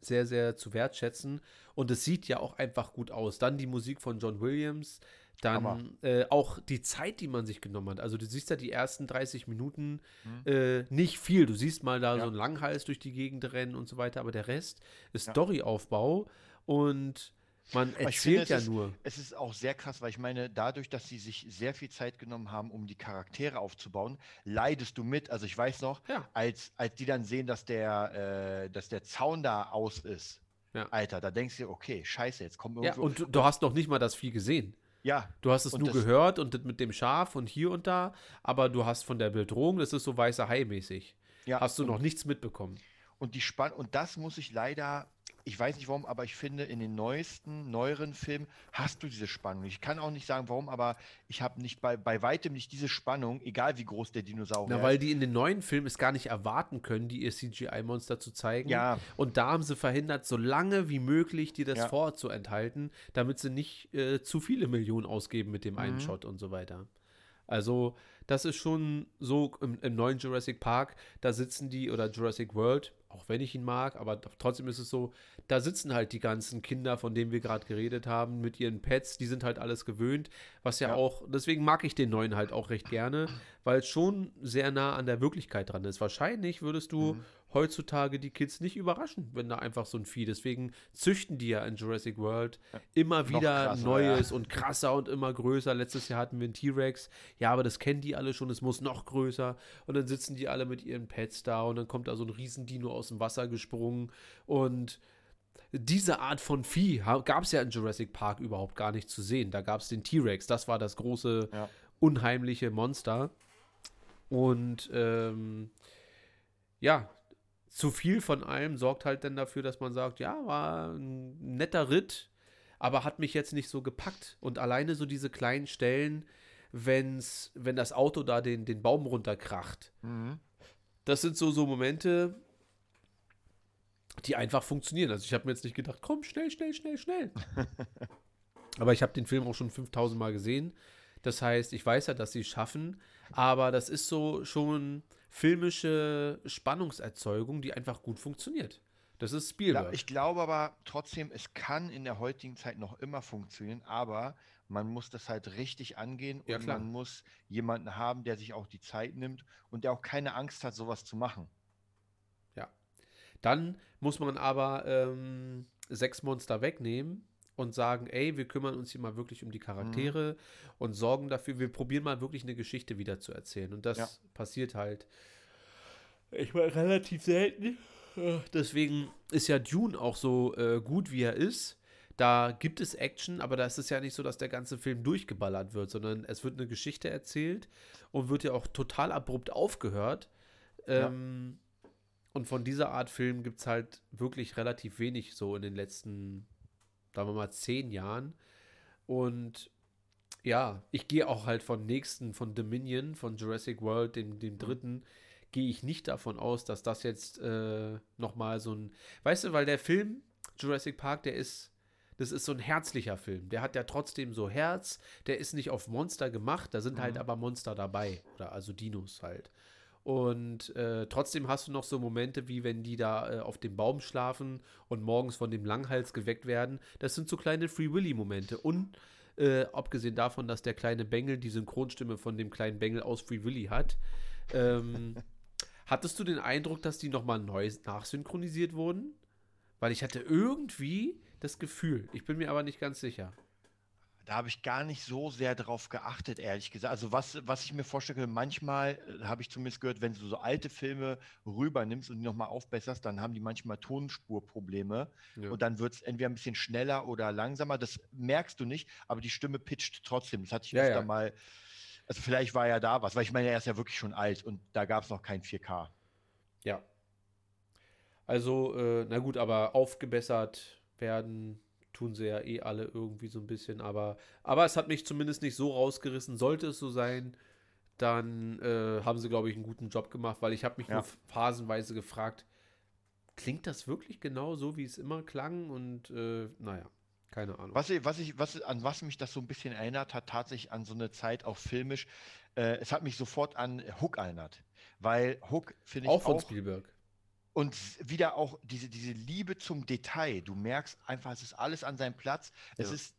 sehr, sehr zu wertschätzen. Und es sieht ja auch einfach gut aus. Dann die Musik von John Williams, dann äh, auch die Zeit, die man sich genommen hat. Also du siehst ja die ersten 30 Minuten äh, nicht viel. Du siehst mal da Mhm. Ja. so einen Langhals durch die Gegend rennen und so weiter, aber der Rest ist Ja. Storyaufbau und man erzählt finde, ja ist- nur. Es ist auch sehr krass, weil ich meine, dadurch, dass sie sich sehr viel Zeit genommen haben, um die Charaktere aufzubauen, leidest du mit. Also ich weiß noch, Ja. als, als die dann sehen, dass der, äh, dass der Zaun da aus ist, Ja. Alter, da denkst du dir, okay, scheiße, jetzt kommen Ja, irgendwo. und du, du hast noch nicht mal das Vieh gesehen. ja, Du hast es nur gehört und das mit dem Schaf und hier und da, aber du hast von der Bedrohung, das ist so weißer Hai mäßig. ja, Hast du noch nichts mitbekommen. Und die Spann und das muss ich leider, ich weiß nicht warum, aber ich finde, in den neuesten, neueren Filmen hast du diese Spannung. Ich kann auch nicht sagen, warum, aber ich habe nicht bei, bei weitem nicht diese Spannung, egal wie groß der Dinosaurier Na, weil ist. die in den neuen Filmen es gar nicht erwarten können, die ihr CGI-Monster zu zeigen. Ja. Und da haben sie verhindert, so lange wie möglich dir das Ja. vorzuenthalten, damit sie nicht äh, zu viele Millionen ausgeben mit dem Mhm. einen Shot und so weiter. Also, das ist schon so im, im neuen Jurassic Park, da sitzen die, oder Jurassic World, auch wenn ich ihn mag, aber trotzdem ist es so, da sitzen halt die ganzen Kinder, von denen wir gerade geredet haben, mit ihren Pets, die sind halt alles gewöhnt, was ja, Ja. auch, deswegen mag ich den neuen halt auch recht gerne, weil es schon sehr nah an der Wirklichkeit dran ist. Wahrscheinlich würdest du Mhm. heutzutage die Kids nicht überraschen, wenn da einfach so ein Vieh, deswegen züchten die ja in Jurassic World immer wieder krasser, Neues und krasser und immer größer. Letztes Jahr hatten wir einen T-Rex, ja, aber das kennen die alle schon, es muss noch größer und dann sitzen die alle mit ihren Pets da und dann kommt da so ein Riesendino aus dem Wasser gesprungen und diese Art von Vieh gab es ja in Jurassic Park überhaupt gar nicht zu sehen. Da gab es den T-Rex, das war das große, Ja. unheimliche Monster. Und ähm, ja, zu viel von allem sorgt halt dann dafür, dass man sagt, ja, war ein netter Ritt, aber hat mich jetzt nicht so gepackt. Und alleine so diese kleinen Stellen, wenn's, wenn das Auto da den, den Baum runterkracht, Mhm. das sind so, so Momente, die einfach funktionieren. Also ich habe mir jetzt nicht gedacht, komm, schnell, schnell, schnell, schnell. aber ich habe den Film auch schon 5000 Mal gesehen. Das heißt, ich weiß ja, dass sie es schaffen, aber das ist so schon filmische Spannungserzeugung, die einfach gut funktioniert. Das ist Ja, Spielberg. ich glaube aber trotzdem, es kann in der heutigen Zeit noch immer funktionieren, aber man muss das halt richtig angehen Ja, und klar. man muss jemanden haben, der sich auch die Zeit nimmt und der auch keine Angst hat, sowas zu machen. Dann muss man aber ähm, sechs Monster wegnehmen und sagen, ey, wir kümmern uns hier mal wirklich um die Charaktere und sorgen dafür, wir probieren mal wirklich eine Geschichte wieder zu erzählen. Und das Ja. passiert halt, ich meine, relativ selten. Deswegen ist ja Dune auch so äh, gut, wie er ist. Da gibt es Action, aber da ist es ja nicht so, dass der ganze Film durchgeballert wird, sondern es wird eine Geschichte erzählt und wird ja auch total abrupt aufgehört. Ja. Und von dieser Art Film gibt es halt wirklich relativ wenig so in den letzten, sagen wir mal, zehn Jahren. Und ja, ich gehe auch halt von nächsten, von Dominion, von Jurassic World, dem, dem dritten, gehe ich nicht davon aus, dass das jetzt äh, nochmal so ein, weißt du, weil der Film Jurassic Park, der ist, das ist so ein herzlicher Film. Der hat ja trotzdem so Herz, der ist nicht auf Monster gemacht, da sind halt aber Monster dabei, oder also Dinos halt. Und äh, trotzdem hast du noch so Momente, wie wenn die da äh, auf dem Baum schlafen und morgens von dem Langhals geweckt werden. Das sind so kleine Free Willy-Momente. Und äh, abgesehen davon, dass der kleine Bengel die Synchronstimme von dem kleinen Bengel aus Free Willy hat, ähm, hattest du den Eindruck, dass die nochmal neu nachsynchronisiert wurden? Weil ich hatte irgendwie das Gefühl, ich bin mir aber nicht ganz sicher. Da habe ich gar nicht so sehr drauf geachtet, ehrlich gesagt. Also was, was ich mir vorstelle, manchmal äh, habe ich zumindest gehört, wenn du so alte Filme rübernimmst und die nochmal aufbesserst, dann haben die manchmal Tonspurprobleme Ja. und dann wird es entweder ein bisschen schneller oder langsamer. Das merkst du nicht, aber die Stimme pitcht trotzdem. Das hatte ich Ja, öfter ja. mal. Also vielleicht war ja da was, weil ich meine, er ist ja wirklich schon alt und da gab es noch kein 4K. Ja. Also, äh, na gut, aber aufgebessert werden tun sie ja eh alle irgendwie so ein bisschen, aber, aber es hat mich zumindest nicht so rausgerissen. Sollte es so sein, dann äh, haben sie, glaube ich, einen guten Job gemacht, weil ich habe mich Ja. nur phasenweise gefragt, klingt das wirklich genau so, wie es immer klang? Und äh, naja, keine Ahnung. Was, ich, was ich, was, an was mich das so ein bisschen erinnert hat, tatsächlich an so eine Zeit auch filmisch, äh, es hat mich sofort an Hook erinnert. Weil Hook finde ich auch auch, von Spielberg. Und wieder auch diese, diese Liebe zum Detail. Du merkst einfach, es ist alles an seinem Platz. Es Ja. ist,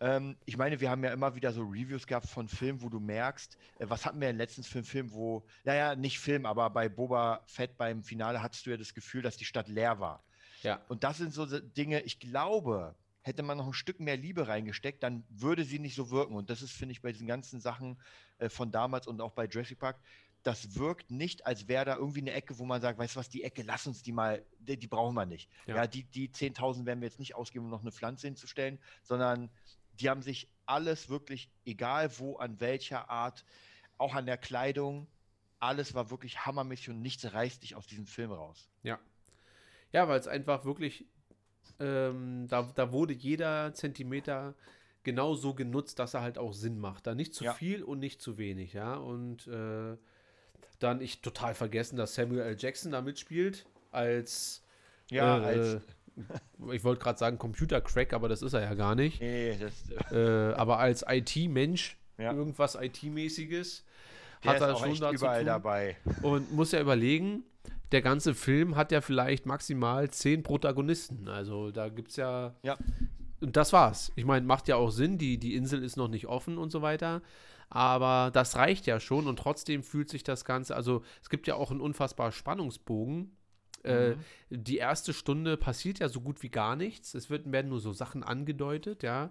ähm, ich meine, wir haben ja immer wieder so Reviews gehabt von Filmen, wo du merkst, äh, was hatten wir denn letztens für einen Film, wo, naja, nicht Film, aber bei Boba Fett beim Finale hattest du ja das Gefühl, dass die Stadt leer war. Ja. Und das sind so Dinge, ich glaube, hätte man noch ein Stück mehr Liebe reingesteckt, dann würde sie nicht so wirken. Und das ist, finde ich, bei diesen ganzen Sachen äh, von damals und auch bei Jurassic Park, das wirkt nicht, als wäre da irgendwie eine Ecke, wo man sagt, weißt du was, die Ecke, lass uns die mal, die, die brauchen wir nicht. Ja. Ja, die, die 10.000 werden wir jetzt nicht ausgeben, um noch eine Pflanze hinzustellen, sondern die haben sich alles wirklich, egal wo, an welcher Art, auch an der Kleidung, alles war wirklich hammermäßig und nichts reißt dich aus diesem Film raus. Ja. Ja, weil es einfach wirklich, ähm, da, da wurde jeder Zentimeter genau so genutzt, dass er halt auch Sinn macht. Da nicht zu Ja. viel und nicht zu wenig, ja. Und äh, dann ich total vergessen, dass Samuel L. Jackson da mitspielt als Ja, äh, als, ich wollte gerade sagen Computer-Crack, aber das ist er ja gar nicht. nee, das, Äh, aber als IT-Mensch, Ja. irgendwas IT-mäßiges, hat er schon echt da zu überall tun. dabei. Und muss ja überlegen, der ganze Film hat ja vielleicht maximal zehn Protagonisten. Also da gibt es ja. Ja. Und das war's. Ich meine, macht ja auch Sinn, die, die Insel ist noch nicht offen und so weiter. Aber das reicht ja schon und trotzdem fühlt sich das Ganze, also es gibt ja auch einen unfassbar Spannungsbogen. Äh, Mhm. die erste Stunde passiert ja so gut wie gar nichts. Es wird, werden nur so Sachen angedeutet, ja.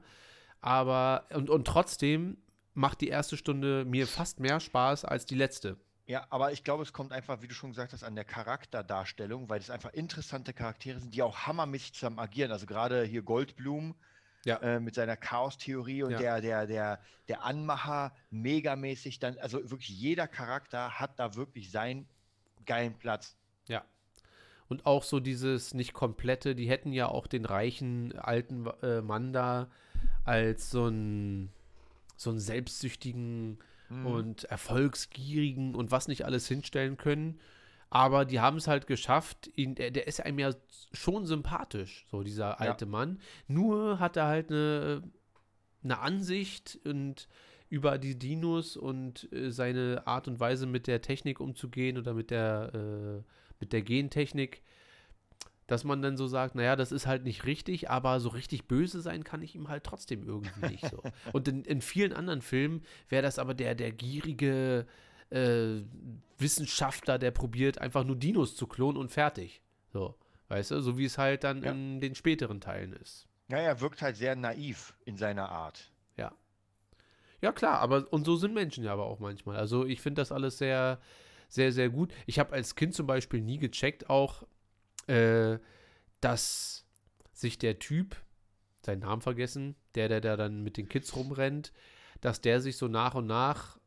Aber, und, und trotzdem macht die erste Stunde mir fast mehr Spaß als die letzte. Ja, aber ich glaube, es kommt einfach, wie du schon gesagt hast, an der Charakterdarstellung, weil es einfach interessante Charaktere sind, die auch hammermäßig zusammen agieren. Also gerade hier Goldblum Ja. äh, mit seiner Chaos-Theorie und Ja. der, der, der, der Anmacher megamäßig dann, also wirklich jeder Charakter hat da wirklich seinen geilen Platz. Ja. Und auch so dieses nicht komplette, die hätten ja auch den reichen alten äh, Mann da als so einen so einen selbstsüchtigen Mhm. und erfolgsgierigen und was nicht alles hinstellen können. Aber die haben es halt geschafft, ihn, der, der ist einem ja schon sympathisch, so dieser alte Mann. Nur hat er halt eine, eine Ansicht und über die Dinos und äh, seine Art und Weise mit der Technik umzugehen oder mit der, äh, mit der Gentechnik, dass man dann so sagt, naja, das ist halt nicht richtig, aber so richtig böse sein kann ich ihm halt trotzdem irgendwie nicht so. Und in, in vielen anderen Filmen wäre das aber der, der gierige äh, Wissenschaftler, der probiert einfach nur Dinos zu klonen und fertig. So, weißt du, so wie es halt dann Ja. in den späteren Teilen ist. Ja, er wirkt halt sehr naiv in seiner Art. Ja. Ja, klar, aber und so sind Menschen ja aber auch manchmal. Also ich finde das alles sehr, sehr, sehr gut. Ich habe als Kind zum Beispiel nie gecheckt, auch, äh, dass sich der Typ, seinen Namen vergessen, der, der, der dann mit den Kids rumrennt, dass der sich so nach und nach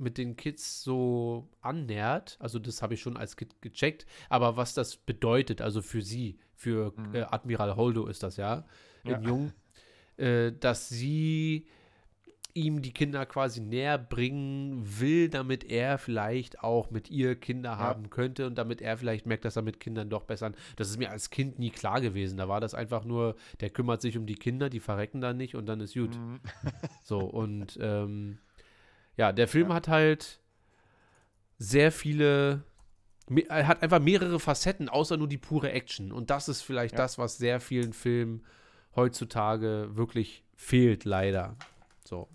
mit den Kids so annähert. Also das habe ich schon als Kind gecheckt. Aber was das bedeutet, also für sie, für Mhm. äh, Admiral Holdo ist das ja, Ja. Jung, äh, dass sie ihm die Kinder quasi näher bringen will, damit er vielleicht auch mit ihr Kinder haben könnte und damit er vielleicht merkt, dass er mit Kindern doch besser. Das ist mir als Kind nie klar gewesen. Da war das einfach nur, der kümmert sich um die Kinder, die verrecken dann nicht und dann ist gut. Mhm. So, und ähm, ja, der Film hat halt sehr viele, er hat einfach mehrere Facetten, außer nur die pure Action. Und das ist vielleicht Ja. das, was sehr vielen Filmen heutzutage wirklich fehlt, leider. So.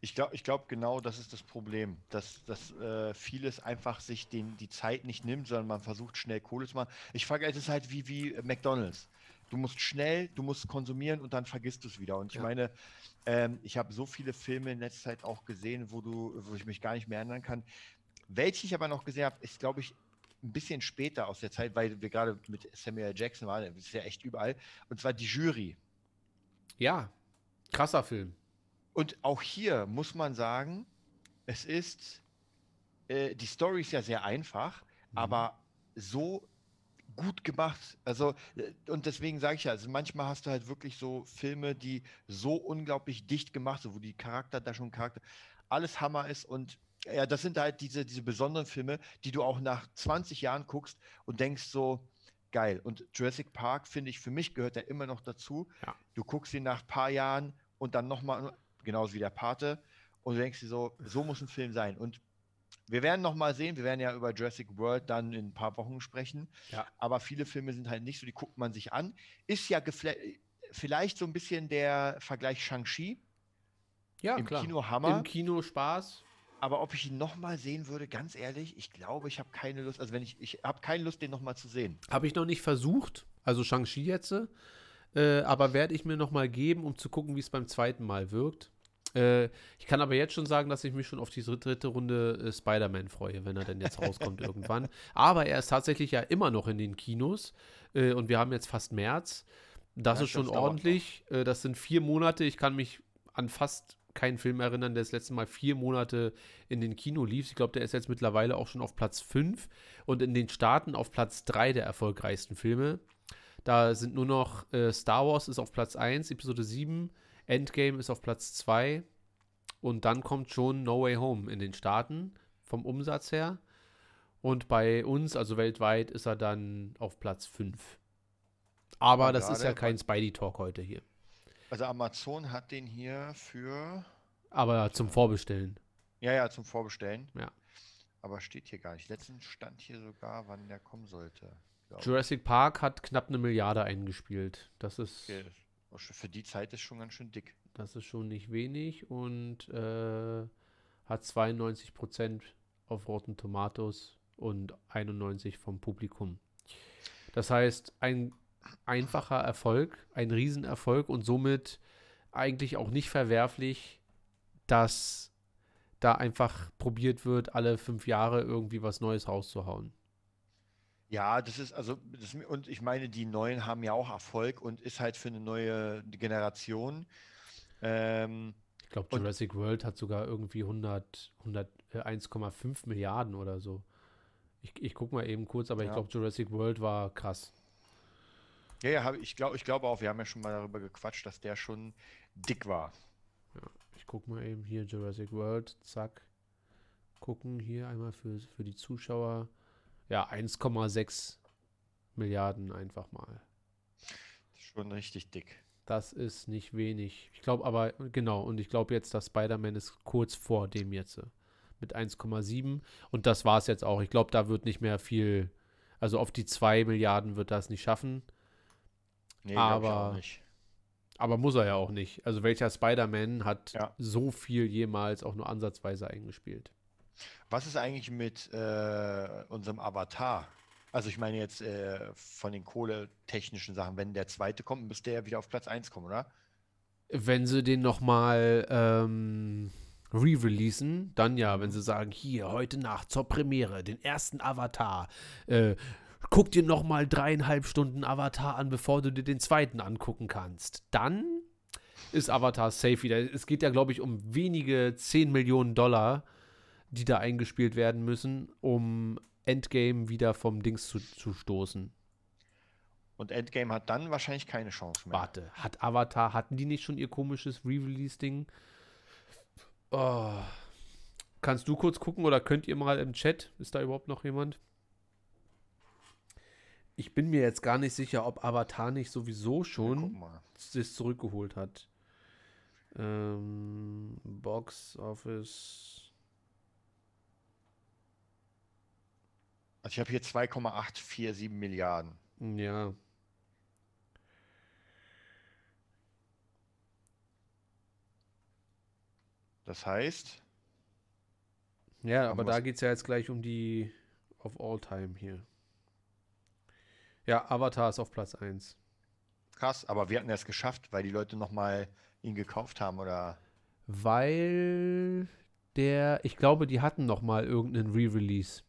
Ich glaube, ich glaub, genau das ist das Problem, dass, dass äh, vieles einfach sich den, die Zeit nicht nimmt, sondern man versucht schnell Kohle zu machen. Ich frage, es ist halt wie, wie McDonalds. Du musst schnell, du musst konsumieren und dann vergisst du es wieder. Und ich Ja. meine, ähm, ich habe so viele Filme in letzter Zeit auch gesehen, wo du, wo ich mich gar nicht mehr erinnern kann. Welche ich aber noch gesehen habe, ist, glaube ich, ein bisschen später aus der Zeit, weil wir gerade mit Samuel. Jackson waren, das ist ja echt überall. Und zwar die Jury. Ja, krasser Film. Und auch hier muss man sagen, es ist, äh, die Story ist ja sehr einfach, Mhm. aber so gut gemacht. Also, äh, und deswegen sage ich ja, also manchmal hast du halt wirklich so Filme, die so unglaublich dicht gemacht sind, wo die Charakter da schon Charakter, alles Hammer ist und ja, das sind halt diese, diese besonderen Filme, die du auch nach 20 Jahren guckst und denkst so, geil. Und Jurassic Park, finde ich, für mich gehört er immer noch dazu. Ja. Du guckst ihn nach ein paar Jahren und dann nochmal, genauso wie der Pate, und du denkst dir so, so muss ein Film sein. Und wir werden nochmal sehen, wir werden ja über Jurassic World dann in ein paar Wochen sprechen. Ja. Aber viele Filme sind halt nicht so, die guckt man sich an. Ist ja vielleicht so ein bisschen der Vergleich Shang-Chi. Ja, Im klar. Kino Hammer. Im Kino Spaß. Aber ob ich ihn nochmal sehen würde, ganz ehrlich, ich glaube, ich habe keine Lust. Also wenn ich, ich habe keine Lust, den nochmal zu sehen. Habe ich noch nicht versucht, also Shang-Chi jetzt, äh, aber werde ich mir noch mal geben, um zu gucken, wie es beim zweiten Mal wirkt. Äh, ich kann aber jetzt schon sagen, dass ich mich schon auf die dritte, Runde äh, Spider-Man freue, wenn er denn jetzt rauskommt irgendwann. Aber er ist tatsächlich ja immer noch in den Kinos äh, und wir haben jetzt fast März. Das Ja, ist schon das ordentlich. Äh, das sind vier Monate. Ich kann mich an fast keinen Film erinnern, der das letzte Mal vier Monate in den Kino lief. Ich glaube, der ist jetzt mittlerweile auch schon auf Platz 5 und in den Staaten auf Platz 3 der erfolgreichsten Filme. Da sind nur noch äh, Star Wars ist auf Platz 1, Episode 7, Endgame ist auf Platz 2 und dann kommt schon No Way Home in den Staaten vom Umsatz her. Und bei uns, also weltweit, ist er dann auf Platz 5. Aber das ist ja kein Spidey-Talk heute hier. Also Amazon hat den hier für, Aber zum Vorbestellen. ja, ja, zum Vorbestellen. Ja. Aber steht hier gar nicht. Letztens stand hier sogar, wann der kommen sollte. Jurassic Park hat knapp eine Milliarde eingespielt. Das ist, Okay, das- Für die Zeit ist schon ganz schön dick. das ist schon nicht wenig und äh, hat 92 Prozent auf Rotten Tomatoes und 91 vom Publikum. Das heißt, ein einfacher Erfolg, ein Riesenerfolg und somit eigentlich auch nicht verwerflich, dass da einfach probiert wird, alle fünf Jahre irgendwie was Neues rauszuhauen. Ja, das ist also, das, und ich meine, die Neuen haben ja auch Erfolg und ist halt für eine neue Generation. Ähm, Ich glaube, Jurassic World hat sogar irgendwie 100, 100 äh, 1,5 Milliarden oder so. Ich, ich guck mal eben kurz, aber ich Ja. glaube, Jurassic World war krass. ja, ja, hab, ich glaube ich glaube auch, wir haben ja schon mal darüber gequatscht, dass der schon dick war. Ich guck mal eben hier Jurassic World, zack. Gucken hier einmal für, für die Zuschauer. Ja, 1,6 Milliarden einfach mal. Schon richtig dick. Das ist nicht wenig. Ich glaube aber, genau, und ich glaube jetzt, dass Spider-Man ist kurz vor dem jetzt. äh, Mit 1,7. Und das war es jetzt auch. Ich glaube, da wird nicht mehr viel. Also auf die 2 Milliarden wird das nicht schaffen. Nee, glaub ich auch Aber- nicht. Aber muss er ja auch nicht. Also welcher Spider-Man hat Ja. so viel jemals auch nur ansatzweise eingespielt? Was ist eigentlich mit äh, unserem Avatar? Also ich meine jetzt äh, von den kohletechnischen Sachen, wenn der zweite kommt, müsste er wieder auf Platz 1 kommen, oder? Wenn sie den nochmal ähm, re-releasen, dann ja, wenn sie sagen, hier, heute Nacht zur Premiere, den ersten Avatar, äh, guck dir nochmal dreieinhalb Stunden Avatar an, bevor du dir den zweiten angucken kannst. Dann ist Avatar safe wieder. Es geht ja, glaube ich, um wenige 10 Millionen Dollar, die da eingespielt werden müssen, um Endgame wieder vom Dings zu, zu stoßen. Und Endgame hat dann wahrscheinlich keine Chance mehr. Warte, hat Avatar, hatten die nicht schon ihr komisches Re-Release-Ding? Oh. Kannst du kurz gucken oder könnt ihr mal im Chat? Ist da überhaupt noch jemand? Ich bin mir jetzt gar nicht sicher, ob Avatar nicht sowieso schon das zurückgeholt hat. Ähm, Box Office. Also ich habe hier 2,847 Milliarden. Ja. Das heißt, Ja, aber da geht es ja jetzt gleich um die auf All-Time hier. Ja, Avatar ist auf Platz 1. Krass, aber wir hatten es geschafft, weil die Leute nochmal ihn gekauft haben oder. Weil der, ich glaube, die hatten noch mal irgendeinen Re-Release.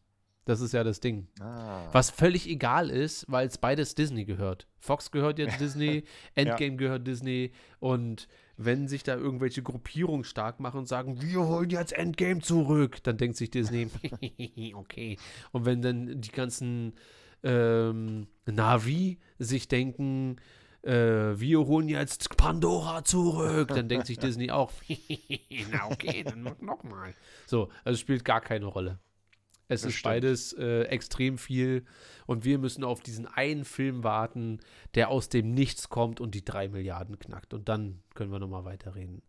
Das ist ja das Ding. Ah. Was völlig egal ist, weil es beides Disney gehört. Fox gehört jetzt Disney, Endgame gehört Disney und wenn sich da irgendwelche Gruppierungen stark machen und sagen, wir holen jetzt Endgame zurück, dann denkt sich Disney, okay. Und wenn dann die ganzen ähm, Navi sich denken, äh, wir holen jetzt Pandora zurück, dann denkt sich Disney auch, na okay, dann nochmal. So, also spielt gar keine Rolle. Es Das ist stimmt. beides äh, extrem viel und wir müssen auf diesen einen Film warten, der aus dem Nichts kommt und die drei Milliarden knackt. Und dann können wir nochmal weiterreden.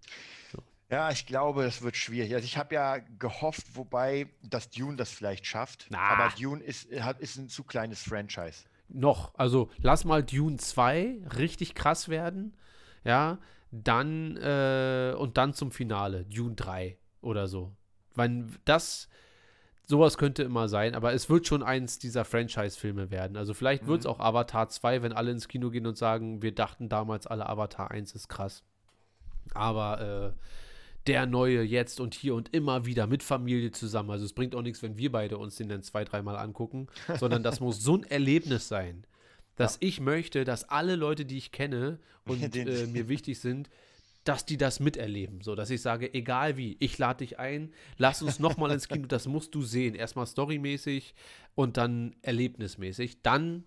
Ja, ich glaube, das wird schwierig. Also ich habe ja gehofft, wobei, dass Dune das vielleicht schafft. Na. Aber Dune ist, hat, ist ein zu kleines Franchise. Noch, also lass mal Dune 2 richtig krass werden, ja, dann äh, und dann zum Finale, Dune 3 oder so. Weil das, sowas könnte immer sein, aber es wird schon eins dieser Franchise-Filme werden. Also vielleicht wird es Mhm. auch Avatar 2, wenn alle ins Kino gehen und sagen, wir dachten damals alle Avatar 1 ist krass. Aber äh, der neue jetzt und hier und immer wieder mit Familie zusammen. Also es bringt auch nichts, wenn wir beide uns den dann zwei, dreimal angucken, sondern das muss so ein Erlebnis sein, dass ich möchte, dass alle Leute, die ich kenne und äh, mir wichtig sind, dass die das miterleben. So, dass ich sage, egal wie, ich lade dich ein, lass uns nochmal ins Kino, das musst du sehen. Erstmal storymäßig und dann erlebnismäßig. Dann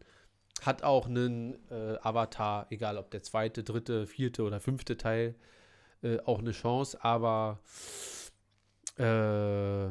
hat auch ein äh, Avatar, egal ob der zweite, dritte, vierte oder fünfte Teil, äh, auch eine Chance, aber äh,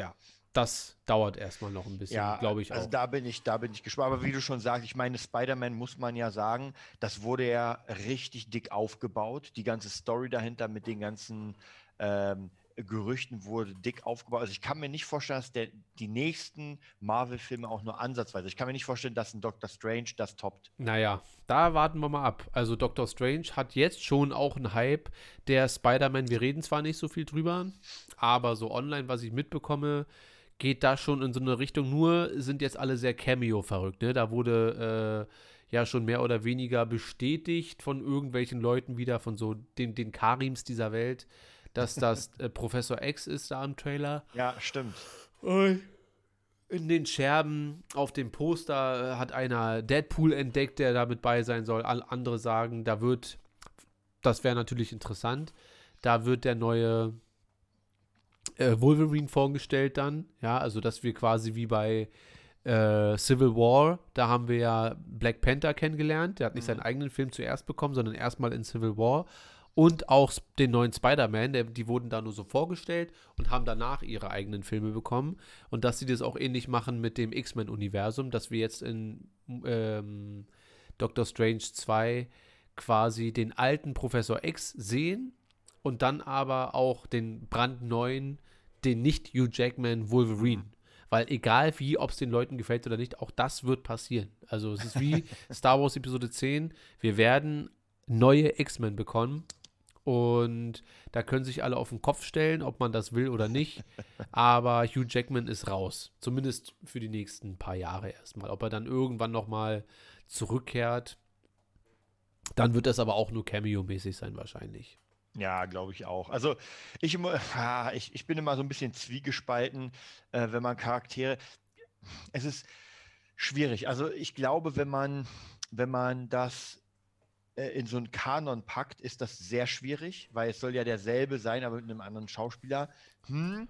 ja, das dauert erstmal noch ein bisschen, Ja, glaube ich also auch. da bin ich, da bin ich gespannt. Aber wie du schon sagst, ich meine, Spider-Man muss man ja sagen, das wurde ja richtig dick aufgebaut. Die ganze Story dahinter mit den ganzen ähm, Gerüchten wurde dick aufgebaut. Also ich kann mir nicht vorstellen, dass der, die nächsten Marvel-Filme auch nur ansatzweise. Ich kann mir nicht vorstellen, dass ein Doctor Strange das toppt. Naja, da warten wir mal ab. Also Doctor Strange hat jetzt schon auch einen Hype. Der Spider-Man, wir reden zwar nicht so viel drüber, aber so online, was ich mitbekomme, geht da schon in so eine Richtung. Nur sind jetzt alle sehr Cameo verrückt. Ne? Da wurde äh, ja schon mehr oder weniger bestätigt von irgendwelchen Leuten wieder, von so den, den Karims dieser Welt, dass das äh, Professor X ist da im Trailer. Ja, stimmt. In den Scherben auf dem Poster äh, hat einer Deadpool entdeckt, der damit bei sein soll. All andere sagen, da wird, das wäre natürlich interessant, da wird der neue äh, Wolverine vorgestellt dann. Ja, also dass wir quasi wie bei äh, Civil War, da haben wir ja Black Panther kennengelernt. Der hat nicht Mhm. seinen eigenen Film zuerst bekommen, sondern erstmal in Civil War. Und auch den neuen Spider-Man, der- die wurden da nur so vorgestellt und haben danach ihre eigenen Filme bekommen. Und dass sie das auch ähnlich machen mit dem X-Men-Universum, dass wir jetzt in ähm, Doctor Strange 2 quasi den alten Professor X sehen und dann aber auch den brandneuen, den nicht Hugh Jackman Wolverine. Weil egal wie, ob es den Leuten gefällt oder nicht, auch das wird passieren. Also es ist wie Star Wars Episode 10. Wir werden neue X-Men bekommen. Und da können sich alle auf den Kopf stellen, ob man das will oder nicht. Aber Hugh Jackman ist raus. Zumindest für die nächsten paar Jahre erstmal. Ob er dann irgendwann nochmal zurückkehrt, dann wird das aber auch nur Cameo-mäßig sein wahrscheinlich. Ja, glaube ich auch. Also ich, ah, ich, ich bin immer so ein bisschen zwiegespalten, äh, wenn man Charaktere. Es ist schwierig. Also ich glaube, wenn man, wenn man das äh, in so einen Kanon packt, ist das sehr schwierig, weil es soll ja derselbe sein, aber mit einem anderen Schauspieler. Hm.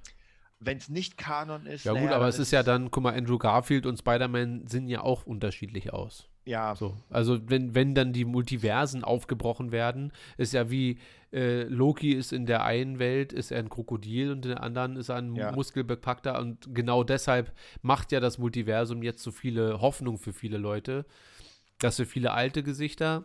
Wenn es nicht Kanon ist. Ja gut, naja, aber es ist ja dann, guck mal, Andrew Garfield und Spider-Man sehen ja auch unterschiedlich aus. Ja, So, also wenn, wenn dann die Multiversen aufgebrochen werden, ist ja wie äh, Loki ist in der einen Welt, ist er ein Krokodil und in der anderen ist er ein Ja. muskelbepackter und genau deshalb macht ja das Multiversum jetzt so viele Hoffnung für viele Leute, dass wir viele alte Gesichter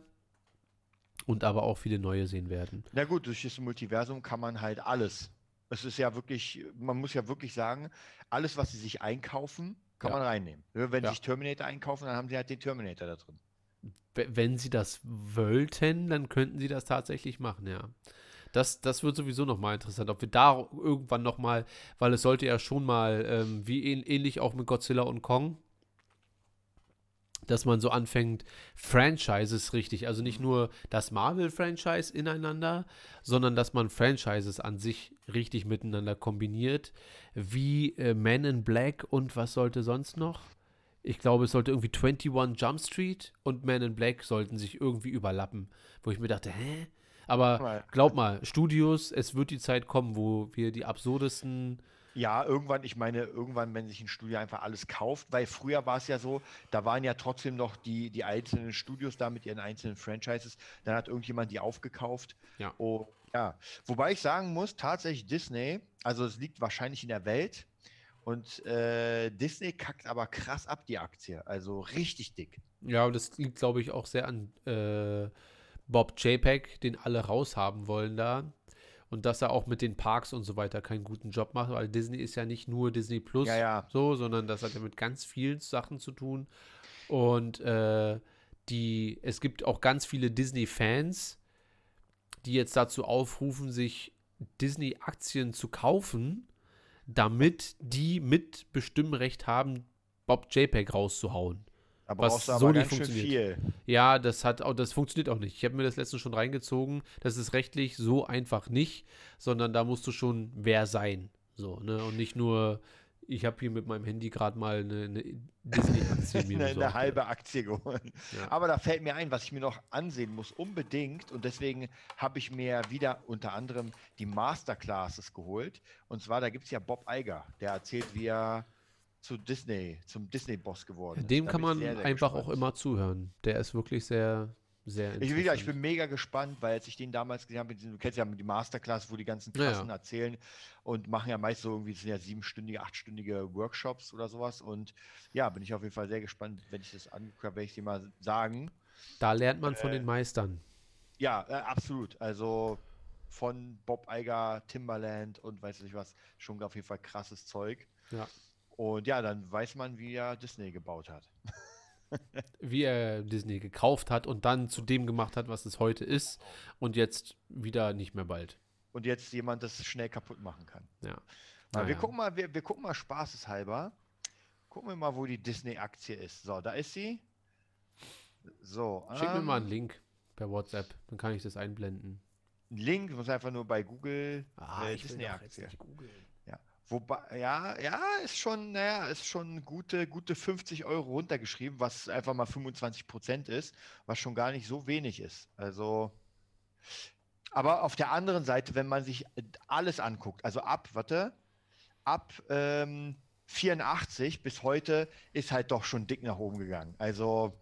und aber auch viele neue sehen werden. Na gut, durch das Multiversum kann man halt alles. Es ist ja wirklich, man muss ja wirklich sagen, alles, was sie sich einkaufen, kann Ja. man reinnehmen. Wenn Ja. sie sich Terminator einkaufen, dann haben sie halt den Terminator da drin. Wenn sie das wollten, dann könnten sie das tatsächlich machen, ja. Das, das wird sowieso nochmal interessant, ob wir da irgendwann nochmal, weil es sollte ja schon mal, ähm, wie ähn, ähnlich auch mit Godzilla und Kong, dass man so anfängt, Franchises richtig, also nicht nur das Marvel-Franchise ineinander, sondern dass man Franchises an sich richtig miteinander kombiniert, wie äh, Men in Black und was sollte sonst noch? Ich glaube, es sollte irgendwie 21 Jump Street und Men in Black sollten sich irgendwie überlappen, wo ich mir dachte, hä? Aber glaub mal, Studios, es wird die Zeit kommen, wo wir die absurdesten Ja, irgendwann, ich meine, irgendwann, wenn sich ein Studio einfach alles kauft, weil früher war es ja so, da waren ja trotzdem noch die, die einzelnen Studios da mit ihren einzelnen Franchises, dann hat irgendjemand die aufgekauft. Ja. Oh, ja. Wobei ich sagen muss, tatsächlich Disney, also es liegt wahrscheinlich in der Welt und äh, Disney kackt aber krass ab die Aktie, also richtig dick. Ja, und das liegt, glaube ich, auch sehr an äh, Bob JPEG, den alle raushaben wollen da. Und dass er auch mit den Parks und so weiter keinen guten Job macht, weil Disney ist ja nicht nur Disney Plus Ja, ja. so, sondern das hat ja mit ganz vielen Sachen zu tun. Und äh, die, es gibt auch ganz viele Disney-Fans, die jetzt dazu aufrufen, sich Disney-Aktien zu kaufen, damit die mit Bestimmrecht haben, Bob JPEG rauszuhauen. Da Was aber so nicht funktioniert. viel. Ja, das hat auch, das funktioniert auch nicht. Ich habe mir das letztens schon reingezogen. Das ist rechtlich so einfach nicht, sondern da musst du schon wer sein. So, ne? Und nicht nur, ich habe hier mit meinem Handy gerade mal eine, eine Disney-Aktie mir eine, eine halbe Aktie geholt. Ja. Aber da fällt mir ein, was ich mir noch ansehen muss, unbedingt. Und deswegen habe ich mir wieder unter anderem die Masterclasses geholt. Und zwar, da gibt es ja Bob Iger, der erzählt, wie er zu Disney, zum Disney-Boss geworden ist. Dem Da kann man sehr, sehr einfach auch gespannt. immer zuhören. Der ist wirklich sehr, sehr Ich, wie gesagt, ich bin mega gespannt, weil als ich den damals gesehen habe, du kennst ja die Masterclass, wo die ganzen Ja, ja. Klassen erzählen und machen ja meist so irgendwie, das sind ja siebenstündige, achtstündige Workshops oder sowas. Und ja, bin ich auf jeden Fall sehr gespannt, wenn ich das angucke, werde ich dir mal sagen. Da lernt man Äh, von den Meistern. Ja, äh, absolut. Also von Bob Iger, Timbaland und weiß nicht was, schon auf jeden Fall krasses Zeug. Ja. Und ja, dann weiß man, wie er Disney gebaut hat. Wie er Disney gekauft hat und dann zu dem gemacht hat, was es heute ist. Und jetzt wieder nicht mehr bald. Und jetzt jemand das schnell kaputt machen kann. Ja. Aber wir Naja. gucken mal, wir, wir gucken mal spaßeshalber. Gucken wir mal, wo die Disney-Aktie ist. So, da ist sie. So. Schick mir mal einen ähm, Link per WhatsApp, dann kann ich das einblenden. Link, muss einfach nur bei Google äh, Ah, jetzt Disney-Aktie. Wobei, ja, ja, ist schon, naja, ist schon gute, gute 50 Euro runtergeschrieben, was einfach mal 25 Prozent ist, was schon gar nicht so wenig ist. Also, aber auf der anderen Seite, wenn man sich alles anguckt, also ab, warte, ab ähm, 84 bis heute ist halt doch schon dick nach oben gegangen. Also,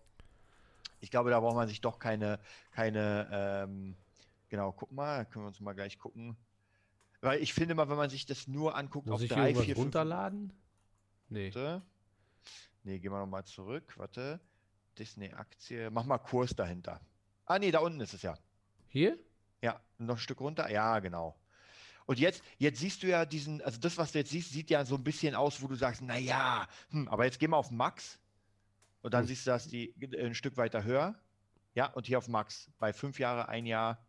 ich glaube, da braucht man sich doch keine, keine, ähm, genau, guck mal, können wir uns mal gleich gucken. Weil ich finde mal, wenn man sich das nur anguckt Muss auf ich hier 3, irgendwas 4, 5 runterladen? Nee. Warte. Nee, gehen wir nochmal zurück. Warte. Disney-Aktie. Mach mal Kurs dahinter. Ah, nee, da unten ist es ja. Hier? Ja, noch ein Stück runter. Ja, genau. Und jetzt, jetzt siehst du ja diesen, also das, was du jetzt siehst, sieht ja so ein bisschen aus, wo du sagst, naja, hm, aber jetzt geh mal auf Max und dann Hm. siehst du, dass die äh, ein Stück weiter höher. Ja, und hier auf Max. Bei fünf Jahre, ein Jahr.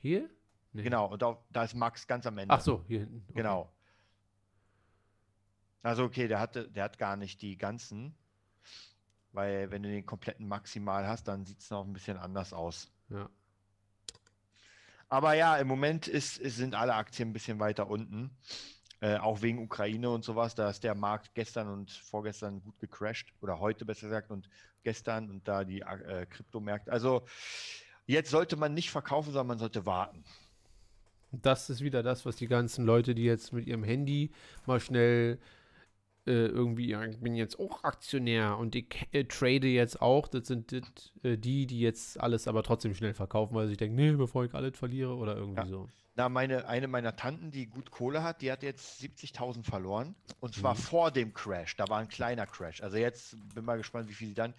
Hier? Nee. Genau, und da, da ist Max ganz am Ende. Ach so, hier hinten. Okay. Genau. Also okay, der hatte, der hat gar nicht die ganzen, weil wenn du den kompletten Maximal hast, dann sieht es noch ein bisschen anders aus. Ja. Aber ja, im Moment ist, sind alle Aktien ein bisschen weiter unten. Äh, auch wegen Ukraine und sowas. Da ist der Markt gestern und vorgestern gut gecrashed. Oder heute besser gesagt und gestern und da die äh, Kryptomärkte. Also jetzt sollte man nicht verkaufen, sondern man sollte warten. Das ist wieder das, was die ganzen Leute, die jetzt mit ihrem Handy mal schnell äh, irgendwie, ja, ich bin jetzt auch Aktionär und ich äh, trade jetzt auch, das sind dit, äh, die, die jetzt alles aber trotzdem schnell verkaufen, weil sie denken, nee, bevor ich alles verliere oder irgendwie Ja. so. Na, meine, eine meiner Tanten, die gut Kohle hat, die hat jetzt 70.000 verloren. Und Mhm. zwar vor dem Crash. Da war ein kleiner Crash. Also jetzt bin mal gespannt, wie viel sie dann.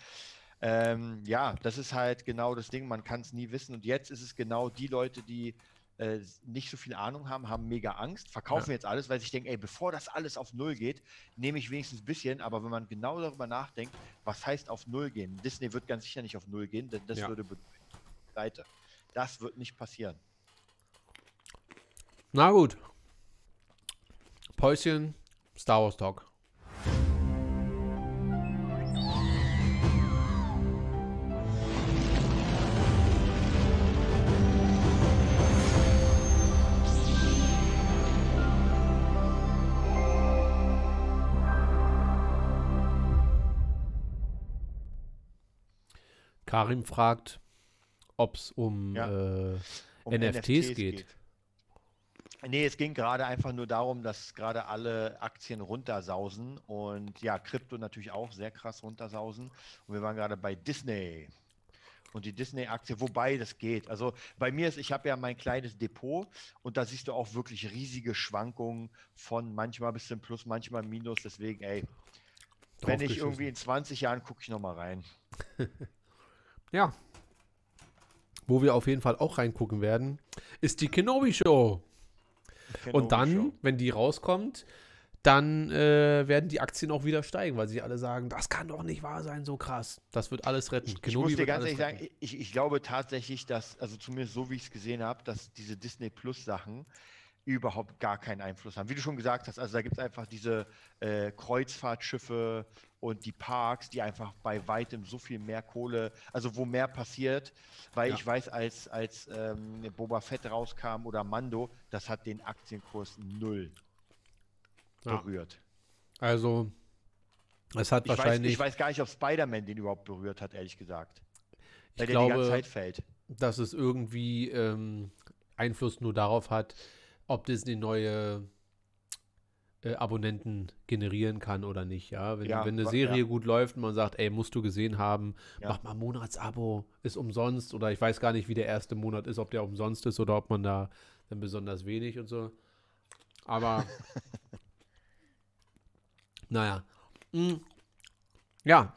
Ähm, ja, das ist halt genau das Ding. Man kann es nie wissen. Und jetzt ist es genau die Leute, die äh, nicht so viel Ahnung haben, haben mega Angst, verkaufen Ja. jetzt alles, weil sie denken, ey, bevor das alles auf Null geht, nehme ich wenigstens ein bisschen. Aber wenn man genau darüber nachdenkt, was heißt auf Null gehen? Disney wird ganz sicher nicht auf Null gehen, denn das Ja. würde bedeuten, Seite. Das wird nicht passieren. Na gut. Päuschen, Star Wars Talk. Karim fragt, ob es um, Ja. äh, um NFTs geht. Nee, es ging gerade einfach nur darum, dass gerade alle Aktien runtersausen und ja, Krypto natürlich auch sehr krass runtersausen. Und wir waren gerade bei Disney. Und die Disney-Aktie, wobei das geht. Also bei mir ist, ich habe ja mein kleines Depot und da siehst du auch wirklich riesige Schwankungen von manchmal bis zum Plus, manchmal Minus. Deswegen, ey, wenn ich irgendwie in 20 Jahren gucke ich nochmal rein. Ja. Wo wir auf jeden Fall auch reingucken werden, ist die Kenobi Show. Und dann, Show. wenn die rauskommt, dann äh, werden die Aktien auch wieder steigen, weil sie alle sagen, das kann doch nicht wahr sein, so krass. Das wird alles retten. Ich, ich muss dir ganz ehrlich sagen, retten. ich, ich glaube tatsächlich, dass, also zumindest so wie ich es gesehen habe, dass diese Disney Plus Sachen überhaupt gar keinen Einfluss haben. Wie du schon gesagt hast, also da gibt es einfach diese äh, Kreuzfahrtschiffe und die Parks, die einfach bei weitem so viel mehr Kohle, also wo mehr passiert, weil Ja. ich weiß, als, als ähm, Boba Fett rauskam oder Mando, das hat den Aktienkurs null Ja. berührt. Also, es hat Ich weiß, wahrscheinlich, ich weiß gar nicht, ob Spider-Man den überhaupt berührt hat, ehrlich gesagt. ich Weil der die ganze glaube, Zeit fällt. dass es irgendwie ähm, Einfluss nur darauf hat, ob Disney neue äh, Abonnenten generieren kann oder nicht. Ja, wenn, Ja, wenn eine Serie ja. gut läuft und man sagt, ey, musst du gesehen haben, Ja. mach mal ein Monatsabo, ist umsonst oder ich weiß gar nicht, wie der erste Monat ist, ob der umsonst ist oder ob man da dann besonders wenig und so. Aber naja. Mm. Ja.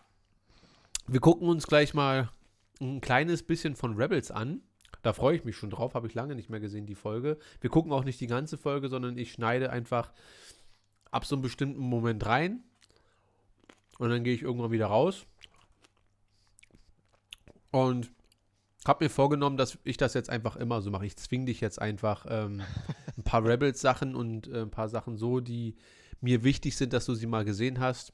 Wir gucken uns gleich mal ein kleines bisschen von Rebels an. Da freue ich mich schon drauf, habe ich lange nicht mehr gesehen, die Folge. Wir gucken auch nicht die ganze Folge, sondern ich schneide einfach ab so einem bestimmten Moment rein. Und dann gehe ich irgendwann wieder raus. Und habe mir vorgenommen, dass ich das jetzt einfach immer so mache. Ich zwinge dich jetzt einfach ähm, ein paar Rebels-Sachen und äh, ein paar Sachen so, die mir wichtig sind, dass du sie mal gesehen hast.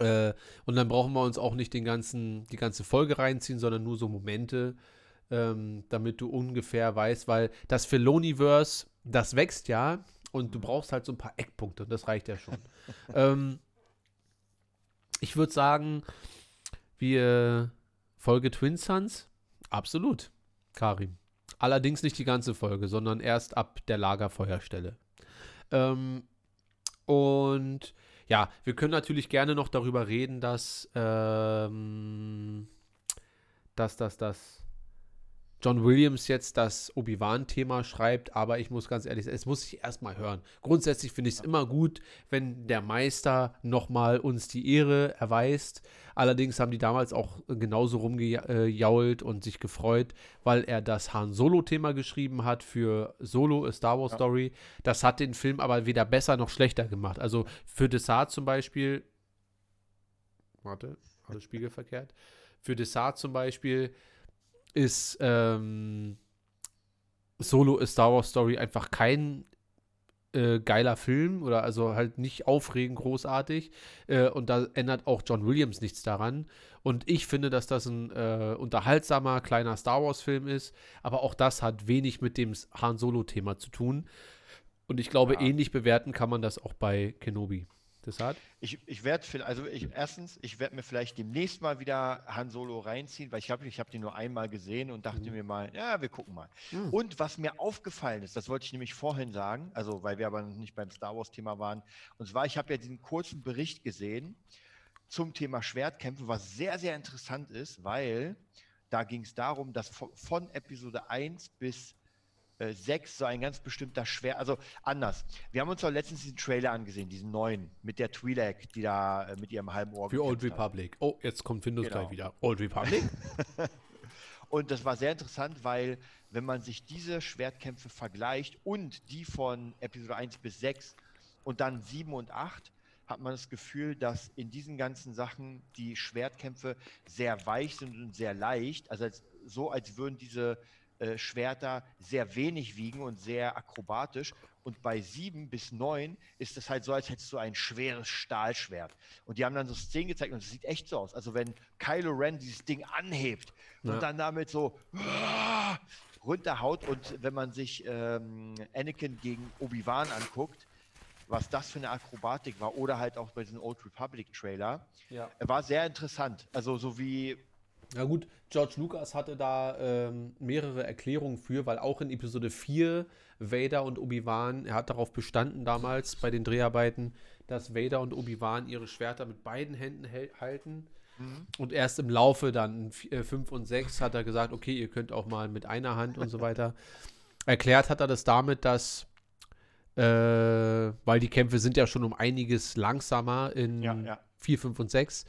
Äh, und dann brauchen wir uns auch nicht den ganzen, die ganze Folge reinziehen, sondern nur so Momente, ähm, damit du ungefähr weißt, weil das Filoniverse, das wächst ja und du brauchst halt so ein paar Eckpunkte und das reicht ja schon. ähm, ich würde sagen, wir Folge Twin Sons, absolut, Karim. Allerdings nicht die ganze Folge, sondern erst ab der Lagerfeuerstelle. Ähm, und ja, wir können natürlich gerne noch darüber reden, dass, ähm, dass, dass, dass John Williams jetzt das Obi-Wan-Thema schreibt, aber ich muss ganz ehrlich sagen, es muss ich erstmal hören. Grundsätzlich finde ich es immer gut, wenn der Meister nochmal uns die Ehre erweist. Allerdings haben die damals auch genauso rumgejault und sich gefreut, weil er das Han Solo-Thema geschrieben hat für Solo, A Star Wars Ja. Story. Das hat den Film aber weder besser noch schlechter gemacht. Also für Desart zum Beispiel, warte, alles spiegelverkehrt. Für Desart zum Beispiel ist ähm, Solo A Star Wars Story einfach kein äh, geiler Film oder also halt nicht aufregend großartig äh, und da ändert auch John Williams nichts daran und ich finde, dass das ein äh, unterhaltsamer kleiner Star Wars Film ist, aber auch das hat wenig mit dem Han Solo Thema zu tun und ich glaube Ja. ähnlich bewerten kann man das auch bei Kenobi. Deshalb? Ich, ich werde, also ich, erstens, ich werde mir vielleicht demnächst mal wieder Han Solo reinziehen, weil ich habe ich hab den nur einmal gesehen und dachte mir mal, ja, wir gucken mal. Mhm. Und was mir aufgefallen ist, das wollte ich nämlich vorhin sagen, also weil wir aber noch nicht beim Star Wars-Thema waren, und zwar, ich habe ja diesen kurzen Bericht gesehen zum Thema Schwertkämpfe, was sehr, sehr interessant ist, weil da ging es darum, dass von, von Episode 1 bis äh, 6 so ein ganz bestimmter Schwert, also anders. Wir haben uns doch letztens diesen Trailer angesehen, diesen neuen, mit der Twi'lek, die da äh, mit ihrem halben Ohr Für Old gekämpft hat. Republic. Oh, jetzt kommt Windows Genau. gleich wieder. Old Republic? Und das war sehr interessant, weil wenn man sich diese Schwertkämpfe vergleicht und die von Episode 1 bis 6 und dann 7 und 8, hat man das Gefühl, dass in diesen ganzen Sachen die Schwertkämpfe sehr weich sind und sehr leicht. Also als, so, als würden diese äh, Schwerter sehr wenig wiegen und sehr akrobatisch. Und bei 7 bis 9 ist es halt so, als hättest du ein schweres Stahlschwert. Und die haben dann so Szenen gezeigt und es sieht echt so aus. Also wenn Kylo Ren dieses Ding anhebt Ja. und dann damit so runterhaut und wenn man sich ähm, Anakin gegen Obi-Wan anguckt, was das für eine Akrobatik war oder halt auch bei diesem Old Republic Trailer, ja. war sehr interessant. Also so wie Na gut, George Lucas hatte da ähm, mehrere Erklärungen für, weil auch in Episode 4 Vader und Obi-Wan, er hat darauf bestanden damals bei den Dreharbeiten, dass Vader und Obi-Wan ihre Schwerter mit beiden Händen halten. Und erst im Laufe dann 5 und 6 hat er gesagt, okay, ihr könnt auch mal mit einer Hand und so weiter. Erklärt hat er das damit, dass, äh, weil die Kämpfe sind ja schon um einiges langsamer in Ja, ja. 4, 5 und 6.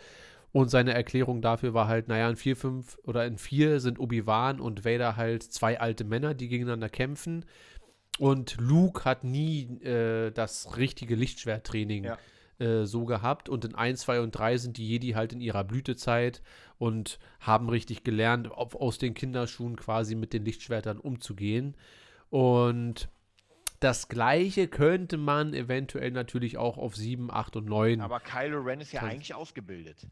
Und seine Erklärung dafür war halt, naja, in 4, 5 oder in 4 sind Obi-Wan und Vader halt zwei alte Männer, die gegeneinander kämpfen. Und Luke hat nie äh, das richtige Lichtschwerttraining Ja. äh, so gehabt. Und in 1, 2 und 3 sind die Jedi halt in ihrer Blütezeit und haben richtig gelernt, auf, aus den Kinderschuhen quasi mit den Lichtschwertern umzugehen. Und das gleiche könnte man eventuell natürlich auch auf 7, 8 und 9 Aber Kylo Ren ist ja eigentlich ausgebildet.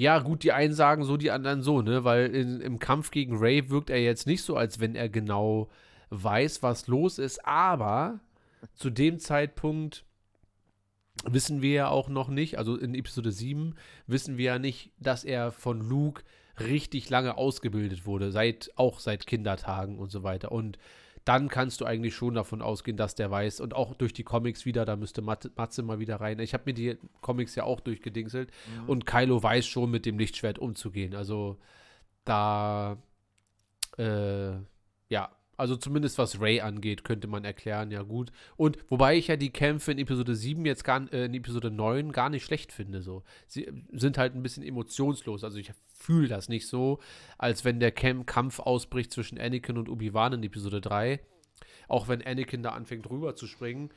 Ja, gut, die einen sagen so, die anderen so, ne? Weil in, im Kampf gegen Ray wirkt er jetzt nicht so, als wenn er genau weiß, was los ist. Aber zu dem Zeitpunkt wissen wir ja auch noch nicht, also in Episode 7 wissen wir ja nicht, dass er von Luke richtig lange ausgebildet wurde, seit, auch seit Kindertagen und so weiter. Und dann kannst du eigentlich schon davon ausgehen, dass der weiß. Und auch durch die Comics wieder, da müsste Mat Matze mal wieder rein. Ich habe mir die Comics ja auch durchgedingselt. Und Kylo weiß schon, mit dem Lichtschwert umzugehen. Also da, äh, ja, also zumindest was Ray angeht, könnte man erklären, ja gut. Und wobei ich ja die Kämpfe in Episode 7 jetzt gar, äh, in Episode 9 gar nicht schlecht finde. So. Sie äh, sind halt ein bisschen emotionslos. Also ich fühle das nicht so, als wenn der Camp Kampf ausbricht zwischen Anakin und Obi-Wan in Episode 3. Auch wenn Anakin da anfängt rüber zu springen.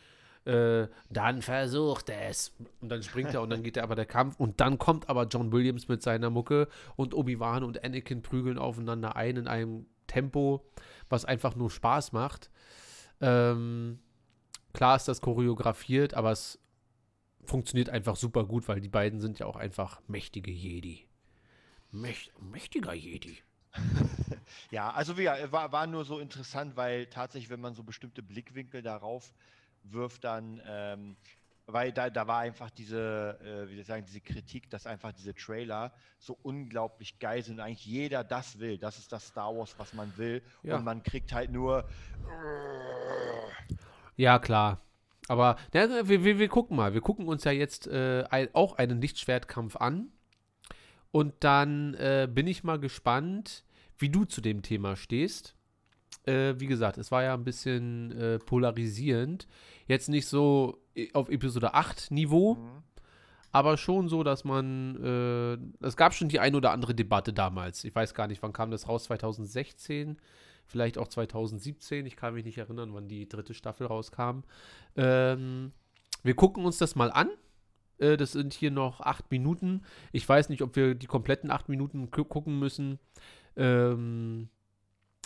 Äh, dann versucht er es. Und dann springt er und dann geht er aber der Kampf. Und dann kommt aber John Williams mit seiner Mucke und Obi-Wan und Anakin prügeln aufeinander ein in einem Tempo, was einfach nur Spaß macht. Ähm, klar ist das choreografiert, aber es funktioniert einfach super gut, weil die beiden sind ja auch einfach mächtige Jedi. Mächt, mächtiger Jedi. Ja, also wie, ja, war, war nur so interessant, weil tatsächlich, wenn man so bestimmte Blickwinkel darauf wirft, dann, ähm, weil da, da war einfach diese, äh, wie soll ich sagen, diese Kritik, dass einfach diese Trailer so unglaublich geil sind. Eigentlich jeder das will. Das ist das Star Wars, was man will. Ja. Und man kriegt halt nur. Ja, klar. Aber na, wir, wir, wir gucken mal. Wir gucken uns ja jetzt äh, ein, auch einen Lichtschwertkampf an. Und dann äh, bin ich mal gespannt, wie du zu dem Thema stehst. Äh, wie gesagt, es war ja ein bisschen äh, polarisierend. Jetzt nicht so äh, auf Episode 8 Niveau, aber schon so, dass man. Äh, es gab schon die ein oder andere Debatte damals. Ich weiß gar nicht, wann kam das raus? 2016? Vielleicht auch 2017. Ich kann mich nicht erinnern, wann die dritte Staffel rauskam. Ähm, wir gucken uns das mal an. Äh, das sind hier noch acht Minuten. Ich weiß nicht, ob wir die kompletten acht Minuten gu- gucken müssen. Ähm,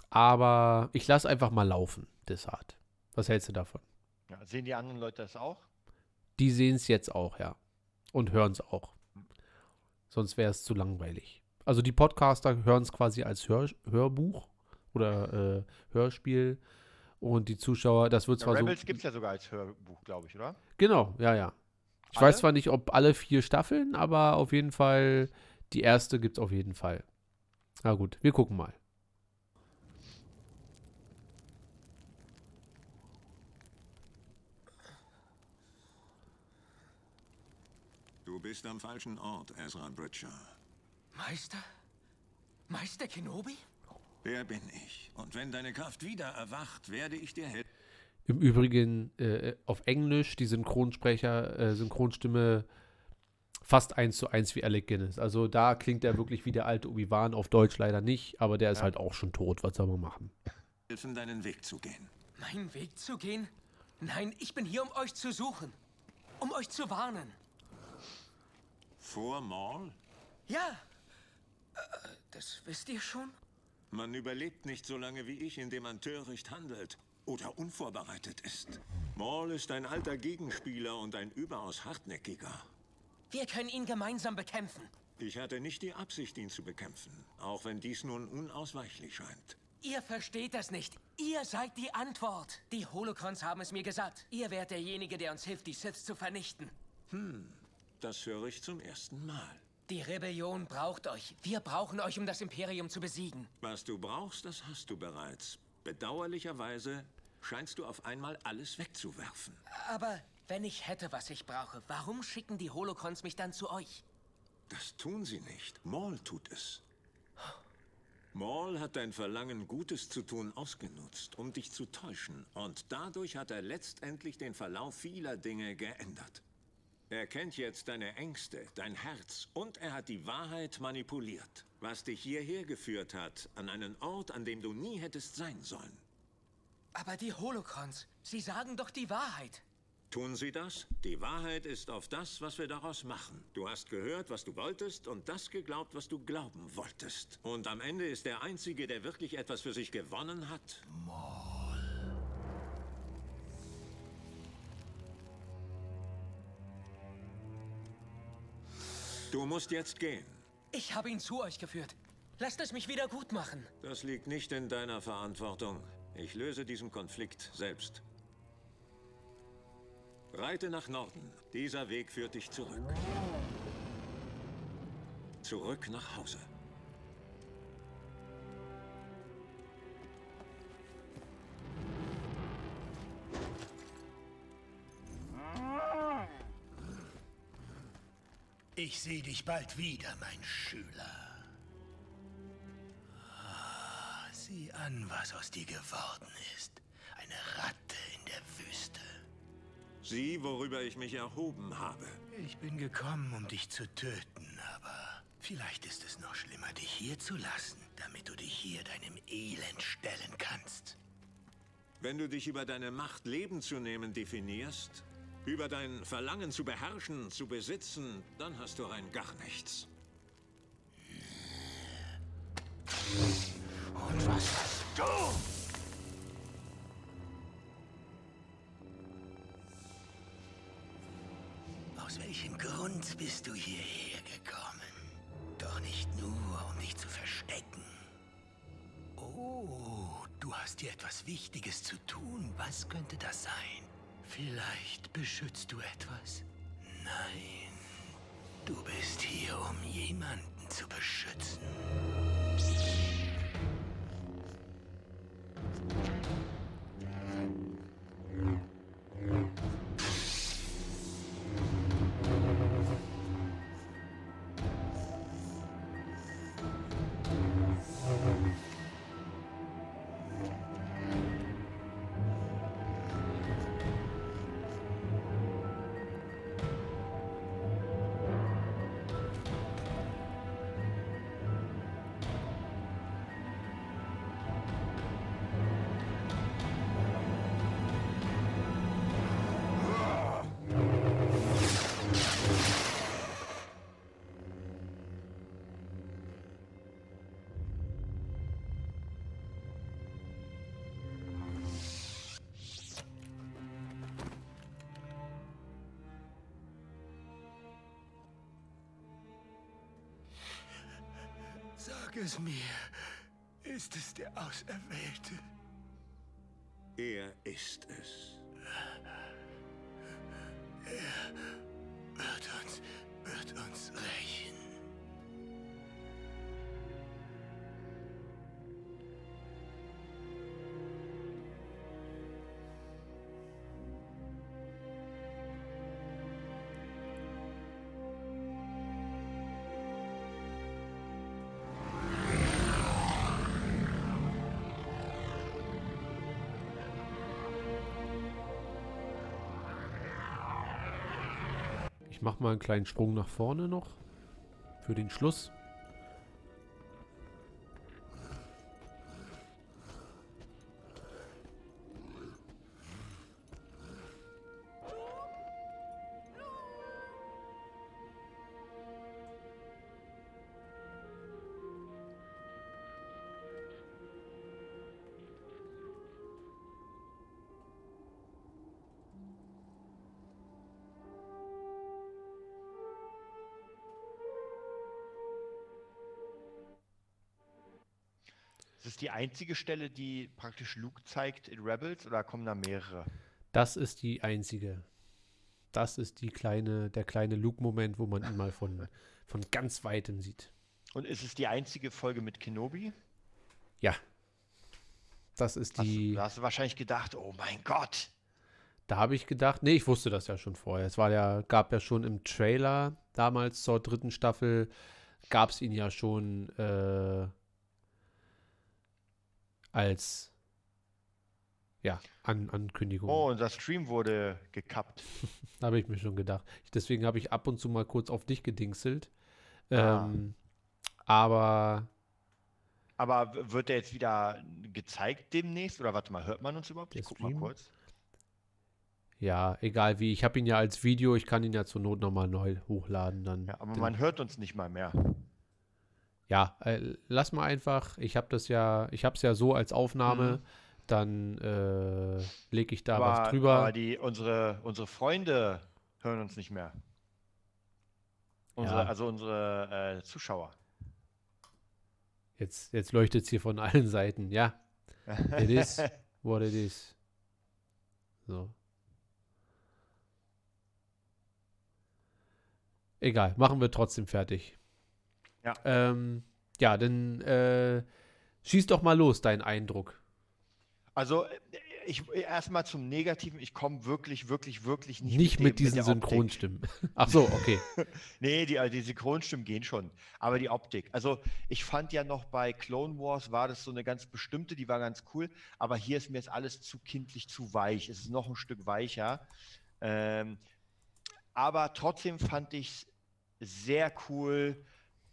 aber ich lasse einfach mal laufen, Desart. Was hältst du davon? Ja, sehen die anderen Leute das auch? Die sehen es jetzt auch, ja. Und hören es auch. Sonst wäre es zu langweilig. Also die Podcaster hören es quasi als Hör Hörbuch oder äh, Hörspiel. Und die Zuschauer, das wird zwar Rebels so. gibt es ja sogar als Hörbuch, glaube ich, oder? Genau, ja, ja. Ich Alle? weiß zwar nicht, ob alle vier Staffeln, aber auf jeden Fall, die erste gibt es auf jeden Fall. Na gut, wir gucken mal. Bist am falschen Ort, Ezra Bridger. Meister? Meister Kenobi? Wer bin ich? Und wenn deine Kraft wieder erwacht, werde ich dir helfen. Im Übrigen äh, auf Englisch die Synchronsprecher, äh, Synchronstimme fast eins zu eins wie Alec Guinness. Also da klingt er wirklich wie der alte Obi-Wan, auf Deutsch leider nicht, aber der ist halt auch schon tot. Was soll man machen? helfen, deinen Weg zu gehen. Meinen Weg zu gehen? Nein, ich bin hier, um euch zu suchen. Um euch zu warnen. Vor Maul? Ja. Äh, das wisst ihr schon? Man überlebt nicht so lange wie ich, indem man töricht handelt oder unvorbereitet ist. Maul ist ein alter Gegenspieler und ein überaus hartnäckiger. Wir können ihn gemeinsam bekämpfen. Ich hatte nicht die Absicht, ihn zu bekämpfen, auch wenn dies nun unausweichlich scheint. Ihr versteht das nicht. Ihr seid die Antwort. Die Holocrons haben es mir gesagt. Ihr wärt derjenige, der uns hilft, die Siths zu vernichten. Das höre ich zum ersten Mal. Die Rebellion braucht euch. Wir brauchen euch, um das Imperium zu besiegen. Was du brauchst, das hast du bereits. Bedauerlicherweise scheinst du auf einmal alles wegzuwerfen. Aber wenn ich hätte, was ich brauche, warum schicken die Holocrons mich dann zu euch? Das tun sie nicht. Maul tut es. Maul hat dein Verlangen, Gutes zu tun, ausgenutzt, um dich zu täuschen. Und dadurch hat er letztendlich den Verlauf vieler Dinge geändert. Er kennt jetzt deine Ängste, dein Herz und er hat die Wahrheit manipuliert. Was dich hierher geführt hat, an einen Ort, an dem du nie hättest sein sollen. Aber die Holocrons, sie sagen doch die Wahrheit. Tun sie das? Die Wahrheit ist auf das, was wir daraus machen. Du hast gehört, was du wolltest und das geglaubt, was du glauben wolltest. Und am Ende ist der Einzige, der wirklich etwas für sich gewonnen hat, Du musst jetzt gehen. Ich habe ihn zu euch geführt. Lasst es mich wieder gut machen. Das liegt nicht in deiner Verantwortung. Ich löse diesen Konflikt selbst. Reite nach Norden. Dieser Weg führt dich zurück. Zurück nach Hause. Ich sehe dich bald wieder, mein Schüler. Ah, Sieh an, was aus dir geworden ist. Eine Ratte in der Wüste. Sieh, worüber ich mich erhoben habe. Ich bin gekommen, um dich zu töten, aber vielleicht ist es noch schlimmer, dich hier zu lassen, damit du dich hier deinem Elend stellen kannst. Wenn du dich über deine Macht Leben zu nehmen definierst, über dein Verlangen zu beherrschen, zu besitzen, dann hast du rein gar nichts. Und was hast du? Aus welchem Grund bist du hierher gekommen? Doch nicht nur, um dich zu verstecken. Oh, du hast hier etwas Wichtiges zu tun. Was könnte das sein? Vielleicht beschützt du etwas? Nein, du bist hier, um jemanden zu beschützen. Es mir. Ist es der Auserwählte? Er ist es. Ich mache mal einen kleinen Sprung nach vorne noch. Für den Schluss. Das die einzige Stelle, die praktisch Luke zeigt in Rebels oder kommen da mehrere? Das ist die einzige. Das ist die kleine, der kleine Luke-Moment, wo man ihn mal von von ganz weitem sieht. Und ist es die einzige Folge mit Kenobi? Ja. Das ist Hast, die. du- da hast du wahrscheinlich gedacht, oh mein Gott. Da habe ich gedacht, nee, ich wusste das ja schon vorher. Es war ja, gab ja schon im Trailer damals zur dritten Staffel, gab es ihn ja schon äh, als ja, An Ankündigung. Oh, unser Stream wurde gekappt. Habe ich mir schon gedacht. Ich, deswegen habe ich ab und zu mal kurz auf dich gedingselt. Ah. Ähm, aber Aber w- wird der jetzt wieder gezeigt demnächst? Oder warte mal, hört man uns überhaupt? Der Ich guck mal Stream? kurz. ja, egal wie. Ich habe ihn ja als Video, ich kann ihn ja zur Not nochmal neu hochladen. Dann Ja, aber Den- man hört uns nicht mal mehr. Ja, äh, lass mal einfach. Ich habe das ja, ich habe es ja so als Aufnahme. Dann äh, lege ich da was aber, drüber. aber die, unsere, unsere Freunde hören uns nicht mehr. Unsere, Ja. Also unsere äh, Zuschauer. Jetzt, jetzt leuchtet es hier von allen Seiten. Ja, it is what it is. So. Egal, machen wir trotzdem fertig. Ja. Ähm, ja, dann äh, schieß doch mal los, dein Eindruck. Also äh, ich erstmal zum Negativen, ich komme wirklich, wirklich, wirklich nicht, Nicht dem- mit diesen der Optik. Synchronstimmen. Ach so, okay. Nee, die, also die Synchronstimmen gehen schon. Aber die Optik. Also ich fand ja noch bei Clone Wars war das so eine ganz bestimmte, die war ganz cool. Aber hier ist mir jetzt alles zu kindlich, zu weich. Es ist noch ein Stück weicher. Ähm, aber trotzdem fand ich sehr cool,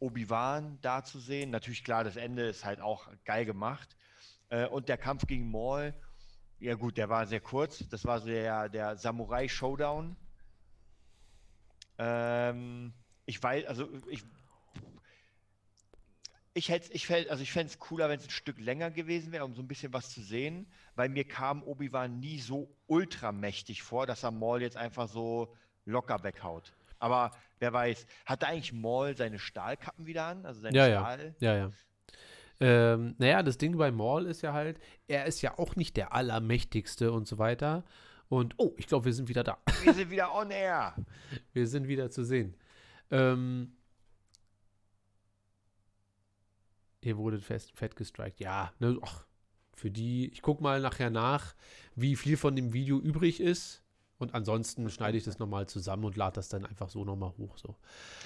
Obi-Wan da zu sehen. Natürlich klar, das Ende ist halt auch geil gemacht. Äh, und der Kampf gegen Maul, ja gut, der war sehr kurz. Das war so der, der Samurai-Showdown. Ähm, ich weiß, also ich. Ich hätte, ich fänd, also es cooler, wenn es ein Stück länger gewesen wäre, um so ein bisschen was zu sehen, weil mir kam Obi-Wan nie so ultramächtig vor, dass er Maul jetzt einfach so locker weghaut. Aber wer weiß, hat da eigentlich Maul seine Stahlkappen wieder an? Also seine Ja, ja. Stahl? Ja, ja. Ähm, naja, das Ding bei Maul ist ja halt, er ist ja auch nicht der allermächtigste und so weiter. Und, oh, ich glaube, wir sind wieder da. Wir sind wieder on air. Wir sind wieder zu sehen. Ähm, ihr wurdet fest, fett gestrikt. Ja, ne, ach, für die, ich gucke mal nachher nach, wie viel von dem Video übrig ist. Und ansonsten schneide ich das nochmal zusammen und lade das dann einfach so nochmal hoch. So.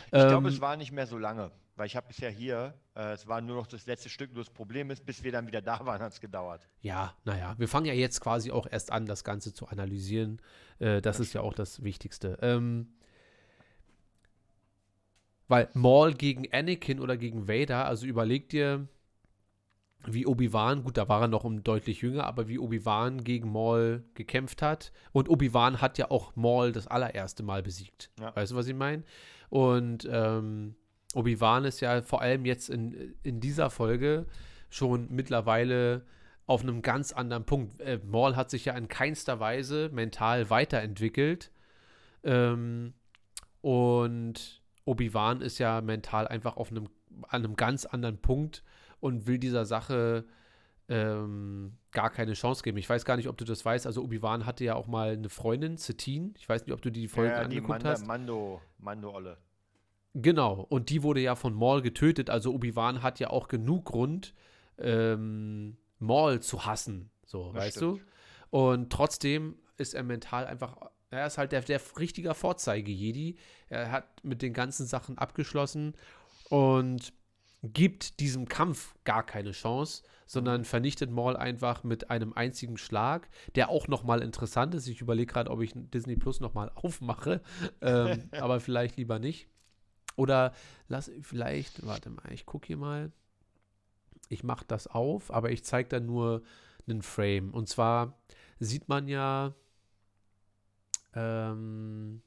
Ich Ähm, glaube, es war nicht mehr so lange, weil ich habe ja hier, äh, es war nur noch das letzte Stück, nur das Problem ist, bis wir dann wieder da waren, hat es gedauert. Ja, naja, wir fangen ja jetzt quasi auch erst an, das Ganze zu analysieren. Äh, das ist ja auch das Wichtigste. Ähm, weil Maul gegen Anakin oder gegen Vader, also überleg dir, wie Obi-Wan, gut, da war er noch um deutlich jünger, aber wie Obi-Wan gegen Maul gekämpft hat. Und Obi-Wan hat ja auch Maul das allererste Mal besiegt. Ja. Weißt du, was ich meine? Und ähm, Obi-Wan ist ja vor allem jetzt in, in dieser Folge schon mittlerweile auf einem ganz anderen Punkt. Äh, Maul hat sich ja in keinster Weise mental weiterentwickelt. Ähm, und Obi-Wan ist ja mental einfach auf einem, an einem ganz anderen Punkt und will dieser Sache ähm, gar keine Chance geben. Ich weiß gar nicht, ob du das weißt. Also Obi-Wan hatte ja auch mal eine Freundin, Satine. Ich weiß nicht, ob du die Folge ja, die angeguckt Manda, hast. Mando, Mando-Olle. Genau, und die wurde ja von Maul getötet. Also Obi-Wan hat ja auch genug Grund, ähm, Maul zu hassen. So, Das weißt stimmt. du? Und trotzdem ist er mental einfach, er ist halt der, der richtige Vorzeige-Jedi. Er hat mit den ganzen Sachen abgeschlossen und gibt diesem Kampf gar keine Chance, sondern vernichtet Maul einfach mit einem einzigen Schlag, der auch nochmal interessant ist. Ich überlege gerade, ob ich Disney Plus nochmal aufmache, ähm, aber vielleicht lieber nicht. Oder lass vielleicht, warte mal, ich gucke hier mal. Ich mache das auf, aber ich zeige dann nur einen Frame. Und zwar sieht man ja ähm,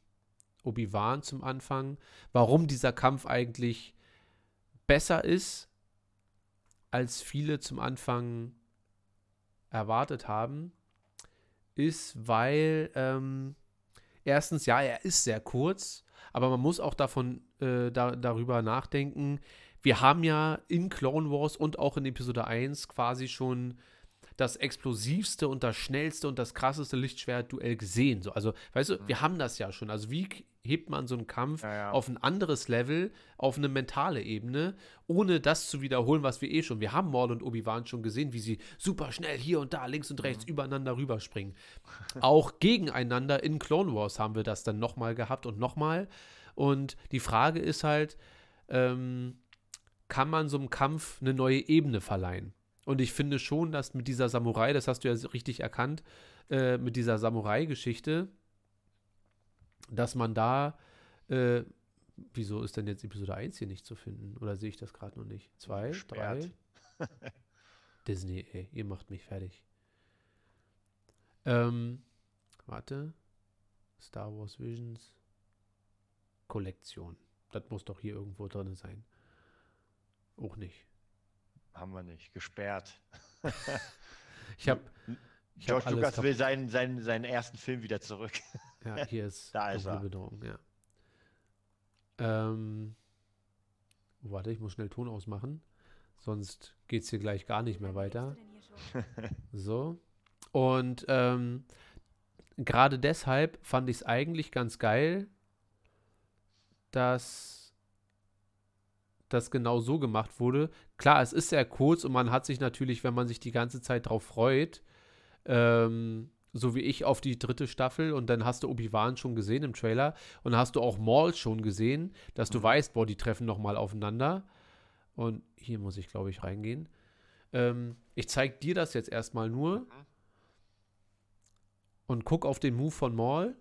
Obi-Wan zum Anfang, warum dieser Kampf eigentlich besser ist, als viele zum Anfang erwartet haben, ist, weil ähm, erstens, ja, er ist sehr kurz, aber man muss auch davon äh, da, darüber nachdenken. Wir haben ja in Clone Wars und auch in Episode 1 quasi schon das explosivste und das schnellste und das krasseste Lichtschwert-Duell gesehen. So, also, weißt du, wir haben das ja schon. Also, wie hebt man so einen Kampf Mhm. Ja, ja. auf ein anderes Level, auf eine mentale Ebene, ohne das zu wiederholen, was wir eh schon. Wir haben Maul und Obi-Wan schon gesehen, wie sie super schnell hier und da, links und Mhm. rechts übereinander rüberspringen. Auch gegeneinander in Clone Wars haben wir das dann nochmal gehabt und nochmal. Und die Frage ist halt, ähm, kann man so einem Kampf eine neue Ebene verleihen? Und ich finde schon, dass mit dieser Samurai, das hast du ja richtig erkannt, äh, mit dieser Samurai-Geschichte, dass man da, äh, wieso ist denn jetzt Episode 1 hier nicht zu finden? Oder sehe ich das gerade noch nicht? Zwei, Gesperrt. drei? Disney, ey, ihr macht mich fertig. Ähm, warte. Star Wars Visions Kollektion. Das muss doch hier irgendwo drin sein. Auch nicht. Haben wir nicht. Gesperrt. Ich habe ich hab George alles Lucas will seinen, seinen, seinen ersten Film wieder zurück. Ja, hier ist Da ist dunkle er. Bedrohung, ja. Ähm, warte, ich muss schnell Ton ausmachen. Sonst geht es hier gleich gar nicht mehr weiter. So. Und ähm, gerade deshalb fand ich es eigentlich ganz geil, dass das genau so gemacht wurde. Klar, es ist sehr kurz und man hat sich natürlich, wenn man sich die ganze Zeit drauf freut, ähm, so wie ich auf die dritte Staffel und dann hast du Obi-Wan schon gesehen im Trailer und hast du auch Maul schon gesehen, dass du weißt, boah, die treffen nochmal aufeinander. Und hier muss ich, glaube ich, reingehen. Ähm, ich zeige dir das jetzt erstmal nur und guck auf den Move von Maul.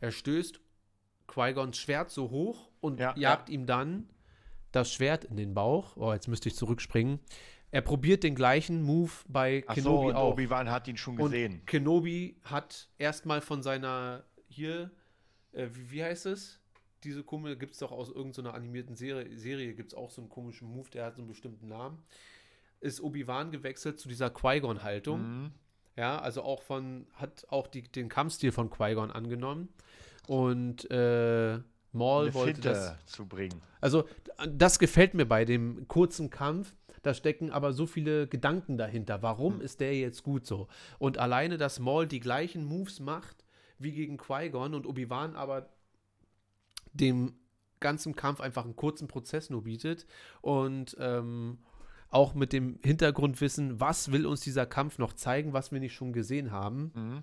Er stößt Qui-Gons Schwert so hoch und Ja, jagt ihm dann das Schwert in den Bauch. Oh, jetzt müsste ich zurückspringen. Er probiert den gleichen Move bei Ach so, Kenobi und auch. Obi-Wan hat ihn schon Und gesehen. Kenobi hat erstmal von seiner hier, äh, wie, wie heißt es? Diese komische, gibt es doch aus irgendeiner animierten Serie, Serie gibt es auch so einen komischen Move, der hat so einen bestimmten Namen. Ist Obi-Wan gewechselt zu dieser Qui-Gon-Haltung. Mhm. Ja, also auch von, hat auch die, den Kampfstil von Qui-Gon angenommen. Und äh, Maul Eine wollte Finte das. zu bringen. Also, das gefällt mir bei dem kurzen Kampf. Da stecken aber so viele Gedanken dahinter. Warum ist der jetzt gut so? Und alleine, dass Maul die gleichen Moves macht wie gegen Qui-Gon und Obi-Wan aber dem ganzen Kampf einfach einen kurzen Prozess nur bietet und ähm, auch mit dem Hintergrundwissen, was will uns dieser Kampf noch zeigen, was wir nicht schon gesehen haben, Mhm.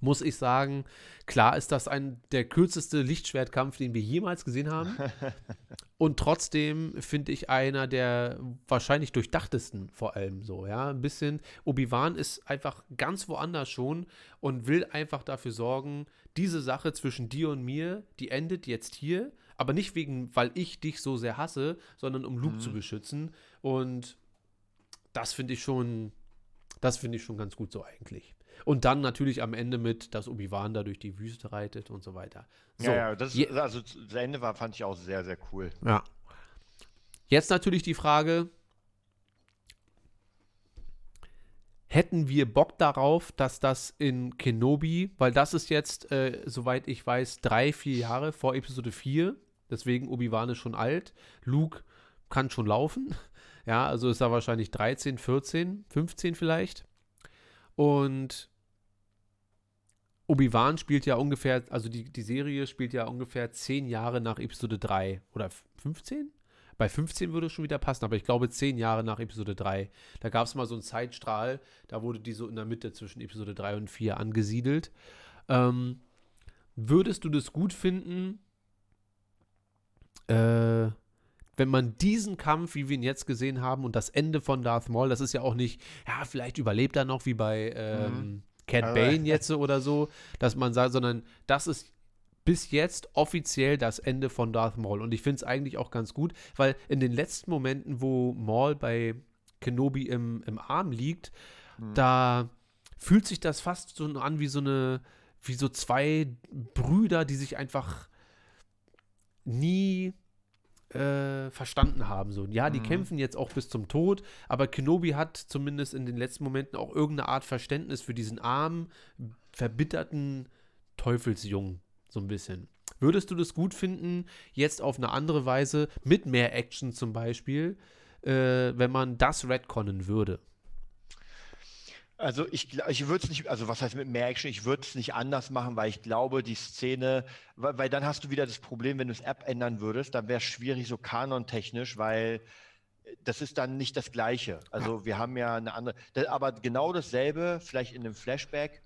muss ich sagen, klar ist das ein der kürzeste Lichtschwertkampf, den wir jemals gesehen haben. Und trotzdem finde ich einer der wahrscheinlich durchdachtesten vor allem so, ja. Ein bisschen, Obi-Wan ist einfach ganz woanders schon und will einfach dafür sorgen, diese Sache zwischen dir und mir, die endet jetzt hier, aber nicht wegen, weil ich dich so sehr hasse, sondern um Luke zu beschützen. Und das finde ich schon, das finde ich schon ganz gut so eigentlich. Und dann natürlich am Ende mit, dass Obi-Wan da durch die Wüste reitet und so weiter. So, ja, ja, das also das Ende war, fand ich auch sehr, sehr cool. ja. Jetzt natürlich die Frage: Hätten wir Bock darauf, dass das in Kenobi, weil das ist jetzt, äh, soweit ich weiß, drei, vier Jahre vor Episode 4, deswegen Obi-Wan ist schon alt, Luke kann schon laufen, ja, also ist er wahrscheinlich 13, 14, 15 vielleicht. Und Obi-Wan spielt ja ungefähr, also die, die Serie spielt ja ungefähr zehn Jahre nach Episode 3 oder f- 15? Bei 15 würde es schon wieder passen, aber ich glaube zehn Jahre nach Episode 3. Da gab es mal so einen Zeitstrahl, da wurde die so in der Mitte zwischen Episode 3 und 4 angesiedelt. Ähm, würdest du das gut finden, äh, wenn man diesen Kampf, wie wir ihn jetzt gesehen haben, und das Ende von Darth Maul, das ist ja auch nicht, ja, vielleicht überlebt er noch wie bei ähm, Cat Aber- Bane jetzt oder so, dass man sagt, sondern das ist bis jetzt offiziell das Ende von Darth Maul. Und ich finde es eigentlich auch ganz gut, weil in den letzten Momenten, wo Maul bei Kenobi im, im Arm liegt, da fühlt sich das fast so an wie so eine, wie so zwei Brüder, die sich einfach nie äh, verstanden haben. So. Ja, die kämpfen jetzt auch bis zum Tod, aber Kenobi hat zumindest in den letzten Momenten auch irgendeine Art Verständnis für diesen armen, verbitterten Teufelsjungen. So ein bisschen. Würdest du das gut finden, jetzt auf eine andere Weise, mit mehr Action zum Beispiel, äh, wenn man das retconnen würde? Also ich, ich würde es nicht, also was heißt mit mehr Action, ich würde es nicht anders machen, weil ich glaube, die Szene, weil, weil dann hast du wieder das Problem, wenn du das App ändern würdest, dann wäre es schwierig, so kanontechnisch, weil äh, das ist dann nicht das Gleiche. Also wir haben ja eine andere, aber genau dasselbe, vielleicht in einem Flashback,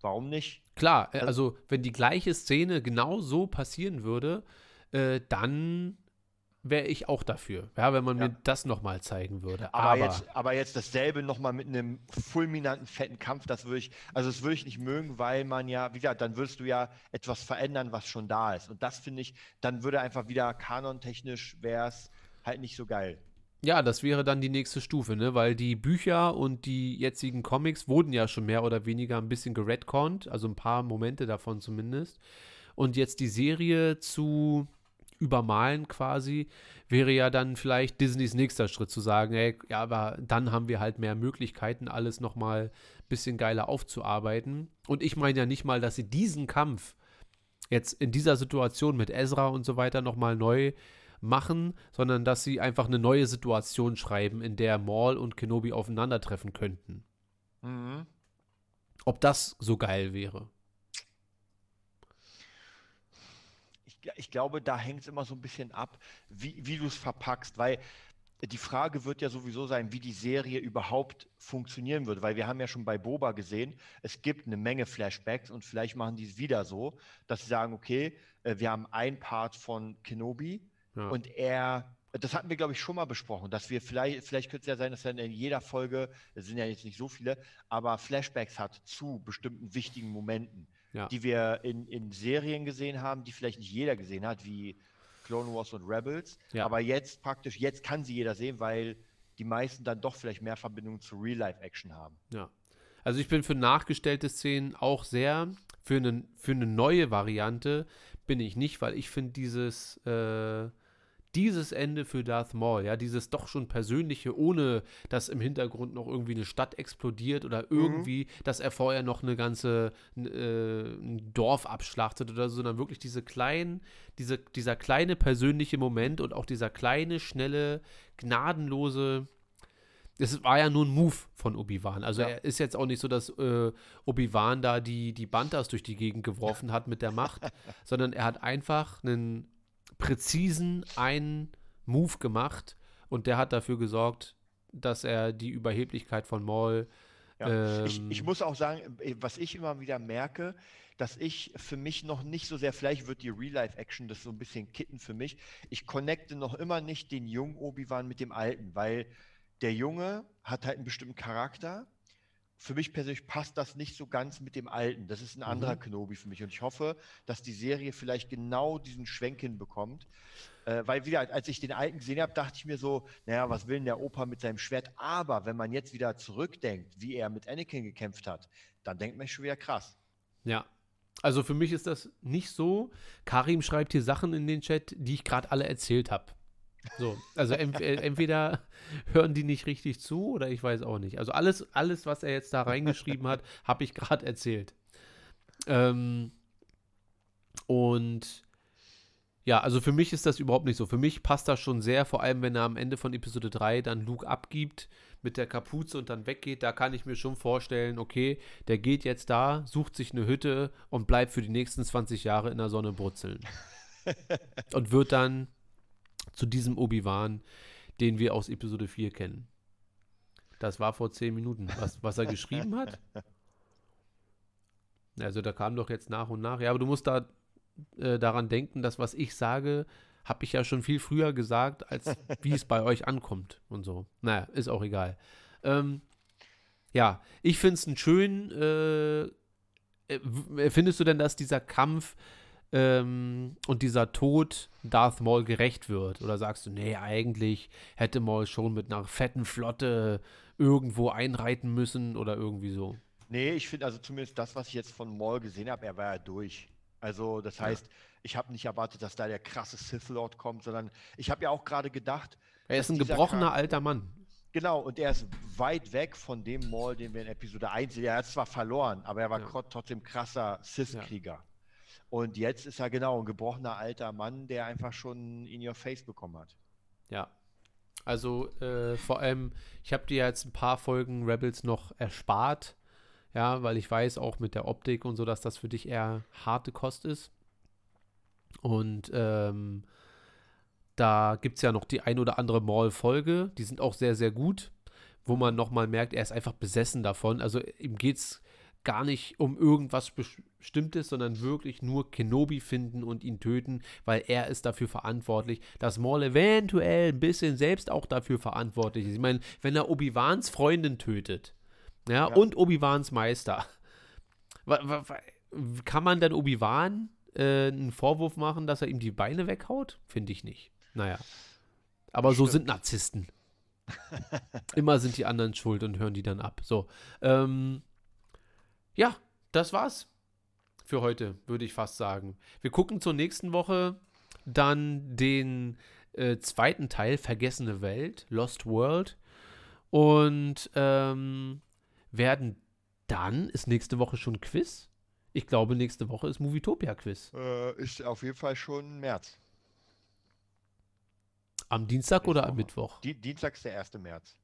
warum nicht? Klar, äh, also wenn die gleiche Szene genau so passieren würde, äh, dann wäre ich auch dafür. Ja, wenn man Ja. mir das nochmal zeigen würde. Aber, Aber, jetzt, aber jetzt dasselbe nochmal mit einem fulminanten, fetten Kampf, das würde ich, also das würde ich nicht mögen, weil man ja, wie gesagt, dann würdest du ja etwas verändern, was schon da ist. Und das finde ich, dann würde einfach wieder kanontechnisch wäre es halt nicht so geil. ja, das wäre dann die nächste Stufe, ne? Weil die Bücher und die jetzigen Comics wurden ja schon mehr oder weniger ein bisschen geredconnt, also ein paar Momente davon zumindest. Und jetzt die Serie zu übermalen quasi, wäre ja dann vielleicht Disneys nächster Schritt zu sagen, ey, ja, aber dann haben wir halt mehr Möglichkeiten, alles nochmal ein bisschen geiler aufzuarbeiten. Und ich meine ja nicht mal, dass sie diesen Kampf jetzt in dieser Situation mit Ezra und so weiter nochmal neu machen, sondern dass sie einfach eine neue Situation schreiben, in der Maul und Kenobi aufeinandertreffen könnten. Ob das so geil wäre. Ich, gl- ich glaube, da hängt es immer so ein bisschen ab, wie, wie du es verpackst, weil die Frage wird ja sowieso sein, wie die Serie überhaupt funktionieren wird, weil wir haben ja schon bei Boba gesehen, es gibt eine Menge Flashbacks und vielleicht machen die es wieder so, dass sie sagen, okay, äh, wir haben ein Part von Kenobi Ja. und er, das hatten wir glaube ich schon mal besprochen, dass wir vielleicht, vielleicht könnte es ja sein, dass er in jeder Folge, es sind ja jetzt nicht so viele, aber Flashbacks hat zu bestimmten wichtigen Momenten Ja. die wir in, in Serien gesehen haben, die vielleicht nicht jeder gesehen hat, wie Clone Wars und Rebels. Ja. Aber jetzt praktisch, jetzt kann sie jeder sehen, weil die meisten dann doch vielleicht mehr Verbindung zu Real-Life-Action haben. Ja. Also ich bin für nachgestellte Szenen auch sehr, für eine, für eine neue Variante bin ich nicht, weil ich finde dieses, äh, dieses Ende für Darth Maul, ja, dieses doch schon persönliche, ohne dass im Hintergrund noch irgendwie eine Stadt explodiert oder irgendwie, dass er vorher noch eine ganze äh, ein Dorf abschlachtet oder so, sondern wirklich diese kleinen, diese, dieser kleine persönliche Moment und auch dieser kleine, schnelle, gnadenlose es war ja nur ein Move von Obi-Wan. Also Ja. er ist jetzt auch nicht so, dass äh, Obi-Wan da die, die Bantas durch die Gegend geworfen hat mit der Macht, sondern er hat einfach einen präzisen einen Move gemacht und der hat dafür gesorgt, dass er die Überheblichkeit von Maul Ja. ich, ähm, ich muss auch sagen, äh, was ich immer wieder merke, dass ich für mich noch nicht so sehr, vielleicht wird die Real-Life-Action das so ein bisschen kitten für mich. Ich connecte noch immer nicht den jungen Obi-Wan mit dem alten, weil der Junge hat halt einen bestimmten Charakter. Für mich persönlich passt das nicht so ganz mit dem alten. Das ist ein anderer Kenobi für mich. Und ich hoffe, dass die Serie vielleicht genau diesen Schwenk hinbekommt. Äh, weil wieder, als ich den alten gesehen habe, dachte ich mir so, naja, was will denn der Opa mit seinem Schwert? Aber wenn man jetzt wieder zurückdenkt, wie er mit Anakin gekämpft hat, dann denkt man schon wieder krass. Ja. Also für mich ist das nicht so. Karim schreibt hier Sachen in den Chat, die ich gerade alle erzählt habe. So, also ent äh, entweder hören die nicht richtig zu oder ich weiß auch nicht. Also alles, alles, was er jetzt da reingeschrieben hat, habe ich gerade erzählt. Ähm, und ja, also für mich ist das überhaupt nicht so. Für mich passt das schon sehr, vor allem wenn er am Ende von Episode 3 dann Luke abgibt mit der Kapuze und dann weggeht. Da kann ich mir schon vorstellen, okay, der geht jetzt da, sucht sich eine Hütte und bleibt für die nächsten 20 Jahre in der Sonne brutzeln. und wird dann zu diesem Obi-Wan, den wir aus Episode 4 kennen. Das war vor 10 Minuten, was, was er geschrieben hat. Also da kam doch jetzt nach und nach. Ja, aber du musst da äh, daran denken, dass was ich sage, habe ich ja schon viel früher gesagt, als wie es bei euch ankommt und so. Naja, ist auch egal. Ähm, ja, ich finde es einen schönen. Äh, äh, w- findest du denn, dass dieser Kampf ähm, und dieser Tod Darth Maul gerecht wird? Oder sagst du, nee, eigentlich hätte Maul schon mit einer fetten Flotte irgendwo einreiten müssen oder irgendwie so? Nee, ich finde also zumindest das, was ich jetzt von Maul gesehen habe, er war ja durch. Also das heißt, ich habe nicht erwartet, dass da der krasse Sith Lord kommt, sondern ich habe ja auch gerade gedacht, Er ist ein gebrochener Charakter- alter Mann. Genau, und er ist weit weg von dem Maul, den wir in Episode 1 sehen. Er hat zwar verloren, aber er war Ja. trotzdem krasser Sith-Krieger. Und jetzt ist er genau ein gebrochener alter Mann, der einfach schon in your face bekommen hat. Ja. Also äh, vor allem, ich habe dir jetzt ein paar Folgen Rebels noch erspart. Ja, weil ich weiß auch mit der Optik und so, dass das für dich eher harte Kost ist. Und ähm, da gibt es ja noch die ein oder andere Maul-Folge. Die sind auch sehr, sehr gut. Wo man nochmal merkt, er ist einfach besessen davon. Also ihm geht es gar nicht um irgendwas Bestimmtes, sondern wirklich nur Kenobi finden und ihn töten, weil er ist dafür verantwortlich, dass Maul eventuell ein bisschen selbst auch dafür verantwortlich ist. Ich meine, wenn er Obi-Wans Freundin tötet, ja, Ja. und Obi-Wans Meister, kann man dann Obi-Wan äh, einen Vorwurf machen, dass er ihm die Beine weghaut? Finde ich nicht. Naja. Aber so sind Narzissten. Immer sind die anderen schuld und hören die dann ab. So. Ähm, ja, das war's für heute, würde ich fast sagen. Wir gucken zur nächsten Woche dann den äh, zweiten Teil, Vergessene Welt, Lost World. Und ähm, werden dann, ist nächste Woche schon Quiz? Ich glaube, nächste Woche ist Movietopia Quiz. Äh, ist auf jeden Fall schon März. Am Dienstag Nächste oder am Woche. Mittwoch? Die, Dienstag ist der 1. März.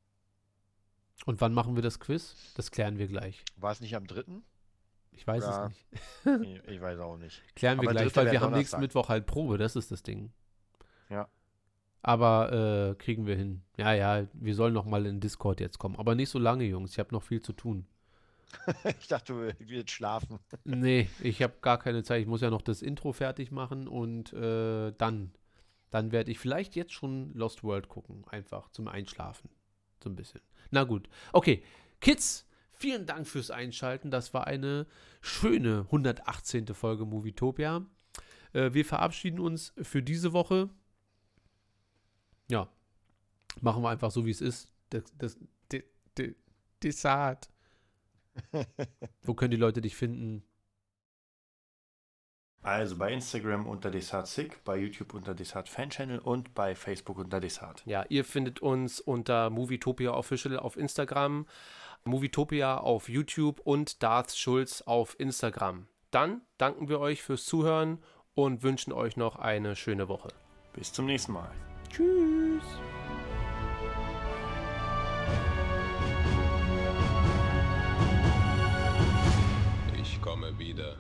Und wann machen wir das Quiz? Das klären wir gleich. War es nicht am 3.? Ich weiß Ja. es nicht. ich, ich weiß auch nicht. Klären wir Aber gleich, weil wir haben nächsten. Mittwoch halt Probe, das ist das Ding. Ja. Aber äh, kriegen wir hin. Ja, ja, wir sollen noch mal in Discord jetzt kommen. Aber nicht so lange, Jungs. Ich habe noch viel zu tun. ich dachte, du willst schlafen. Nee, ich habe gar keine Zeit. Ich muss ja noch das Intro fertig machen und äh, dann, dann werde ich vielleicht jetzt schon Lost World gucken. Einfach zum Einschlafen. So ein bisschen. Na gut. Okay, Kids, vielen Dank fürs Einschalten. Das war eine schöne 118. Folge Movietopia. Äh, wir verabschieden uns für diese Woche. Ja, machen wir einfach so, wie es ist. Das, das, das, das, Dessert. Wo können die Leute dich finden? Also bei Instagram unter Desart bei YouTube unter Desart Fan Channel und bei Facebook unter Desart. Ja, ihr findet uns unter Movietopia Official auf Instagram, Movietopia auf YouTube und Darth Schulz auf Instagram. Dann danken wir euch fürs Zuhören und wünschen euch noch eine schöne Woche. Bis zum nächsten Mal. Tschüss. Ich komme wieder.